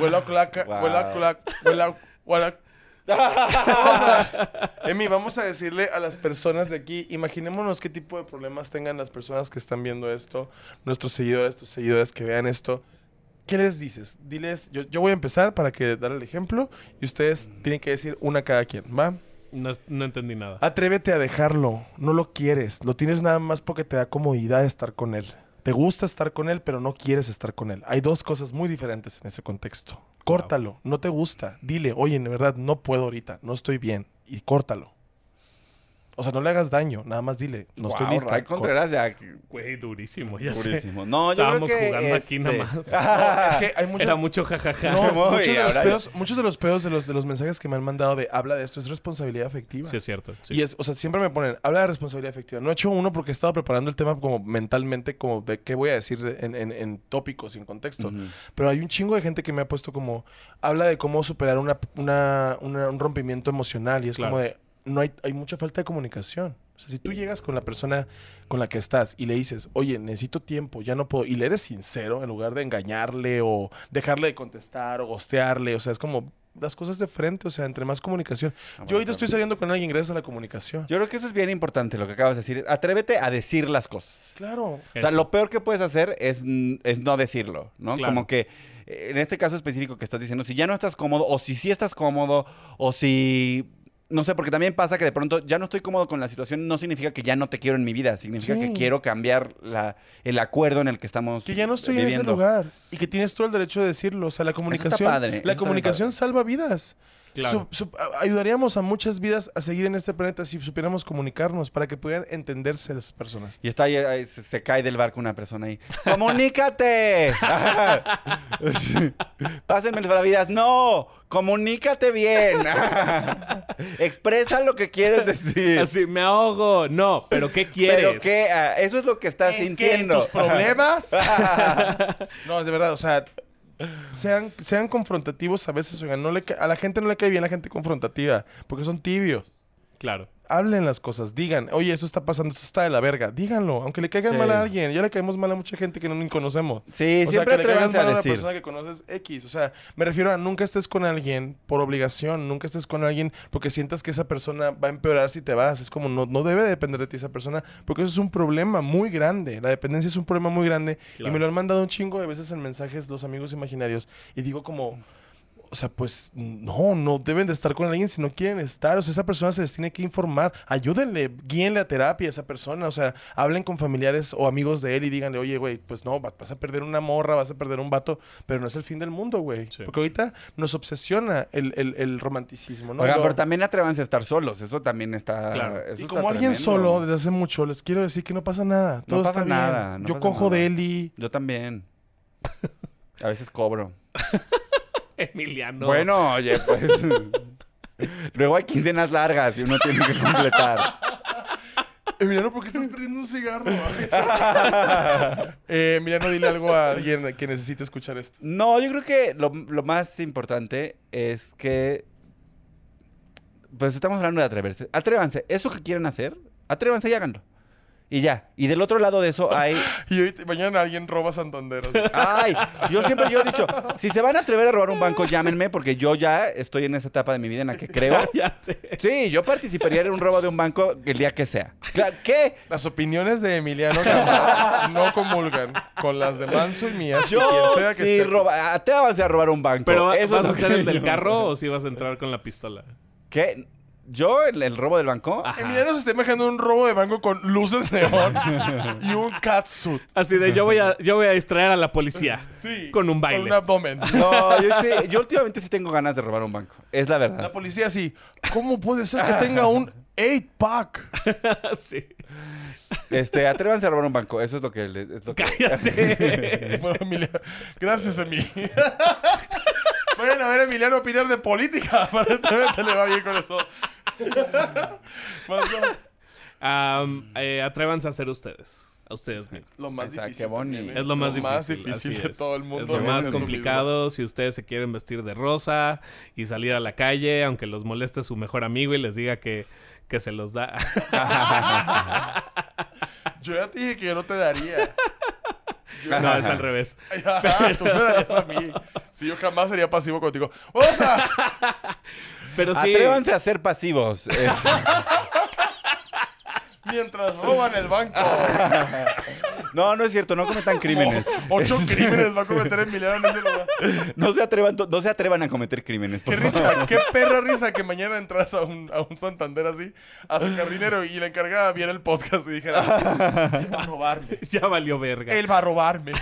S1: Huele a cloaca,
S2: Wow.
S1: huele a cloaca, huele a... huele a- Vamos a- Emi, vamos a decirle a las personas de aquí, imaginémonos qué tipo de problemas tengan las personas que están viendo esto, nuestros seguidores, tus seguidores que vean esto. ¿Qué les dices? Diles, yo, yo voy a empezar para que dar el ejemplo y ustedes tienen que decir una cada quien, ¿va?
S3: No, no entendí nada.
S1: Atrévete a dejarlo, no lo quieres, lo tienes nada más porque te da comodidad estar con él. Te gusta estar con él, pero no quieres estar con él. Hay dos cosas muy diferentes en ese contexto. Córtalo, no te gusta. Dile, oye, en verdad, no puedo ahorita, no estoy bien. Y córtalo. O sea, no le hagas daño, nada más dile, no estoy
S2: Guau,
S1: lista.
S2: Ray Contreras ya...
S3: Güey, durísimo, ya sé.
S2: Durísimo. No, yo
S3: Estábamos
S2: creo que...
S3: jugando aquí nada
S2: este-
S3: más.
S1: No, es que hay muchas...
S3: Era mucho jajaja.
S1: no, muchos, de los pedos, muchos de los pedos de los, de los mensajes que me han mandado de habla de esto es responsabilidad afectiva.
S3: Sí, es cierto. sí.
S1: Y es, o sea, siempre me ponen, habla de responsabilidad afectiva. No he hecho uno porque he estado preparando el tema como mentalmente, como de qué voy a decir de- en, en- en tópicos y en contexto. Pero hay un chingo de gente que me ha puesto como, habla de cómo superar una, una- una- un rompimiento emocional. Y es
S3: Claro.
S1: como de, no hay, hay mucha falta de comunicación. O sea, si tú llegas con la persona con la que estás y le dices, oye, necesito tiempo, ya no puedo, y le eres sincero en lugar de engañarle o dejarle de contestar o gostearle, o sea, es como las cosas de frente, o sea, entre más comunicación. Yo ahorita estoy saliendo con alguien gracias a la comunicación.
S2: Yo creo que eso es bien importante lo que acabas de decir. Atrévete a decir las cosas.
S1: Claro.
S2: O sea, lo peor que puedes hacer es, es no decirlo, ¿no?
S3: Claro.
S2: Como que eh, en este caso específico que estás diciendo, si ya no estás cómodo, o si sí estás cómodo, o si... No sé, porque también pasa que de pronto ya no estoy cómodo con la situación, no significa que ya no te quiero en mi vida, significa
S1: Sí.
S2: que quiero cambiar la, el acuerdo en el que estamos
S1: Que ya no estoy en ese
S2: viviendo.
S1: lugar y que tienes todo el derecho de decirlo. O sea, la comunicación,
S2: padre, eso
S1: la comunicación salva vidas.
S3: Claro.
S1: Su- su- a- ayudaríamos a muchas vidas a seguir en este planeta si supiéramos comunicarnos para que pudieran entenderse las personas.
S2: Y está ahí, ahí, se, se cae del barco una persona ahí. ¡Comunícate! Pásenme las vidas. ¡No! ¡Comunícate bien! Expresa lo que quieres decir.
S3: Así, me ahogo. No, pero ¿qué quieres?
S2: Pero que ah, eso es lo que estás
S1: ¿En qué? ¿En
S2: sintiendo.
S1: tus problemas? no, de verdad, o sea, sean, sean confrontativos a veces. Oigan, no le a la gente no le cae bien la gente confrontativa porque son tibios.
S3: Claro.
S1: Hablen las cosas, digan, oye, eso está pasando, eso está de la verga. Díganlo, aunque le caigan
S2: Sí.
S1: mal a alguien. Ya le caemos mal a mucha gente que no ni conocemos.
S2: Sí,
S1: O sea,
S2: siempre
S1: que le caigas
S2: atrévanse
S1: mal
S2: a decir.
S1: persona que conoces X. O sea, me refiero a nunca estés con alguien por obligación, nunca estés con alguien porque sientas que esa persona va a empeorar si te vas. Es como, no, no debe depender de ti esa persona porque eso es un problema muy grande. La dependencia es un problema muy grande. Y me lo han mandado un chingo de veces en mensajes los amigos imaginarios. Y digo como... O sea, pues no, no deben de estar con alguien si no quieren estar. O sea, esa persona se les tiene que informar. Ayúdenle, guíenle a terapia a esa persona. O sea, hablen con familiares o amigos de él y díganle, oye, güey, pues no, va- vas a perder una morra, vas a perder un vato, pero no es el fin del mundo, güey.
S3: Sí.
S1: Porque ahorita nos obsesiona el, el- el romanticismo, ¿no?
S2: Oigan,
S1: Lo-
S2: pero también atrévanse a estar solos. Eso también está.
S3: Claro.
S2: eso
S1: y
S2: está
S1: como alguien
S2: tremendo.
S1: solo desde hace mucho, les quiero decir que no pasa nada. Todo
S2: pasa
S1: está bien.
S2: nada, no
S1: Yo
S2: pasa
S1: cojo
S2: nada.
S1: de Eli.
S2: Yo también. A veces cobro.
S3: Emiliano.
S2: Bueno, oye, pues. Luego hay quincenas largas y uno tiene que completar.
S1: Emiliano, ¿por qué estás perdiendo un cigarro? eh, Emiliano, dile algo a alguien que necesite escuchar esto.
S2: No, yo creo que lo, lo más importante es que. Pues estamos hablando de atreverse. Atrévanse. Eso que quieren hacer, atrévanse y háganlo. Y ya. Y del otro lado de eso hay...
S1: Y hoy, mañana alguien roba Santander.
S2: Ay, yo siempre yo he dicho, si se van a atrever a robar un banco, llámenme porque yo ya estoy en esa etapa de mi vida en la que creo.
S3: Cállate.
S2: Sí, yo participaría en un robo de un banco el día que sea. ¿Qué?
S1: Las opiniones de Emiliano no comulgan con las de Manso y mías. y
S2: Yo
S1: quien sea que
S2: sí
S1: esté.
S2: roba, atrévanse a robar un banco.
S3: Pero
S2: Eso
S3: ¿vas
S2: es
S3: a ser el del carro o si vas a entrar con la pistola?
S2: ¿Qué? ¿Yo el, el robo del banco?
S3: Ajá.
S1: Emiliano se está imaginando un robo de banco con luces neón y un catsuit.
S3: Así de yo voy a, yo voy a distraer a la policía.
S1: Sí.
S3: Con un baile.
S1: Con un abdomen.
S2: No, yo sí, yo últimamente sí tengo ganas de robar un banco. Es la
S1: La
S2: verdad.
S1: policía así. ¿Cómo puede ser que tenga un 8-pack?
S3: sí.
S2: Este, atrévanse a robar un banco. Eso es lo que le- es lo que-
S3: Cállate.
S1: Bueno, Emiliano. Gracias, Emi. Vayan a ver a Emiliano opinar de política. Aparentemente le va bien con eso.
S3: Am, eh, atrévanse a ser ustedes. A ustedes mismos.
S1: lo más difícil.
S2: qué bonito.
S1: también, ¿eh?
S3: Es lo más
S1: más
S3: difícil.
S1: difícil de
S3: es.
S1: todo el mundo.
S3: Es lo más complicado si ustedes se quieren vestir de rosa y salir a la calle, aunque los moleste su mejor amigo y les diga que, que se los da.
S1: Yo ya te dije que yo no te daría.
S3: no, es al revés.
S1: Tú me darías a mí. Si yo jamás sería pasivo contigo. ¡Vamos a!
S3: Pero sí.
S2: Atrévanse a ser pasivos. Es-
S1: Mientras roban el banco.
S2: No, no es cierto, no cometan crímenes.
S1: Ocho
S2: Es-
S1: crímenes va a cometer Emiliano en ese lugar.
S2: No se atrevan, to- no se atrevan a cometer crímenes, por
S1: Qué
S2: favor.
S1: risa, qué perra risa que mañana entras a un, a un Santander así, a sacar dinero y la encargada viera el podcast y dijera, él va a robarme.
S3: Ya valió verga.
S1: Él va a robarme.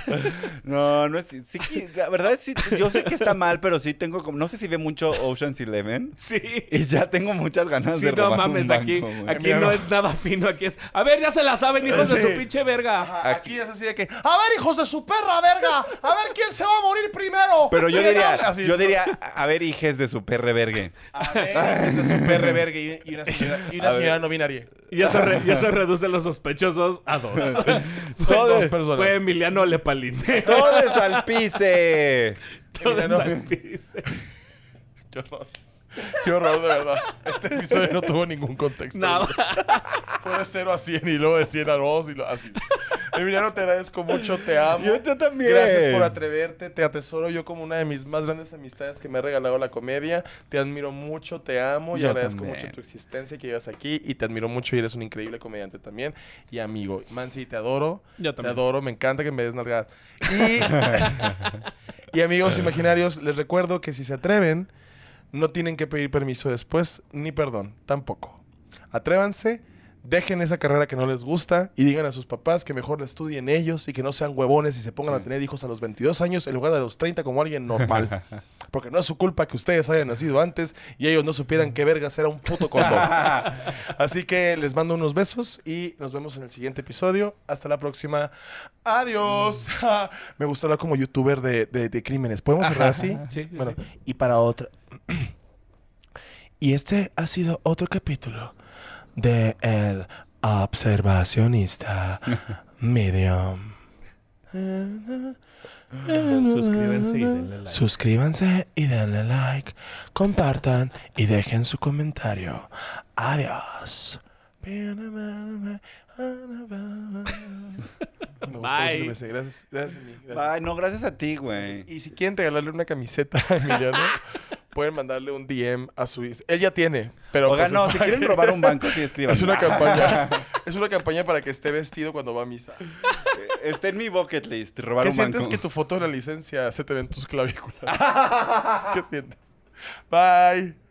S2: No, no es. Sí, que- la verdad, es sí, yo sé que está mal, pero sí tengo como. No sé si ve mucho Ocean's Eleven.
S3: Sí.
S2: Y ya tengo muchas ganas
S3: Sí,
S2: de
S3: no
S2: robar
S3: mames,
S2: un banco,
S3: aquí,
S2: güey.
S3: aquí
S1: Mira,
S3: no
S1: no.
S3: es nada fino, aquí es. A ver, ya se la saben, hijos de su pinche verga.
S1: Ajá, Aquí es así de que, a ver, hijos de su perra, verga, a ver quién se va a morir primero.
S2: Pero yo
S1: ¿Quién
S2: diría?
S1: Así,
S2: yo diría, a ver, hijes de su perre vergue.
S1: A ver, hijos de su perra, verga y, y una señora, y una
S2: A ver.
S1: señora no binaria.
S3: Y eso, re- y eso reduce los sospechosos a dos.
S2: Todo,
S1: Dos personas.
S3: Fue Emiliano Lepaline.
S2: todo es al pise.
S3: Todos
S1: Emiliano.
S3: al piso.
S1: Qué horror. Qué horror, de verdad. Este episodio no tuvo ningún contexto.
S3: Nada.
S1: Fue de 0 a 100 y luego de 100 a 2 y lo así. Emiliano, te agradezco mucho, te amo.
S2: Yo te también.
S1: Gracias por atreverte, te atesoro yo como una de mis más grandes amistades que me ha regalado la comedia. Te admiro mucho, te amo y
S2: Yo
S1: agradezco
S2: también.
S1: mucho tu existencia que llevas aquí y te admiro mucho y eres un increíble comediante también y amigo. Mansi, te adoro.
S3: Yo
S1: Te
S3: también.
S1: adoro, me encanta que me des nalgadas. Y, y amigos imaginarios, les recuerdo que si se atreven, no tienen que pedir permiso después, ni perdón, tampoco. Atrévanse, dejen esa carrera que no les gusta y digan a sus papás que mejor la estudien ellos y que no sean huevones y se pongan a tener hijos a los 22 años en lugar de los 30 como alguien normal. Porque no es su culpa que ustedes hayan nacido antes y ellos no supieran qué vergas era un puto condón. Así que les mando unos besos y nos vemos en el siguiente episodio. Hasta la próxima. Adiós. Me gusta hablar como youtuber de, de- de crímenes. ¿Podemos cerrar así?
S3: Sí, sí,
S1: Bueno,
S3: sí.
S1: y para otra. y este ha sido otro capítulo de El Observacionista Medium.
S3: Suscríbanse y denle like.
S1: Suscríbanse y denle like, compartan y dejen su comentario. Adiós. Me
S3: Bye.
S1: Gracias, gracias.
S2: Ay, no, gracias a ti, güey.
S1: Y si quieren regalarle una camiseta a Emiliano, pueden mandarle un DM a su... Él ya tiene, pero...
S2: Oigan,
S1: pues,
S2: no, si quieren
S1: que-
S2: robar un banco, sí escriban.
S1: Es una campaña. es una campaña para que esté vestido cuando va a misa.
S2: Está en mi bucket list, robar
S1: ¿Qué
S2: un
S1: sientes
S2: banco.
S1: que tu foto de la licencia se te ve en tus clavículas? ¿Qué sientes? Bye.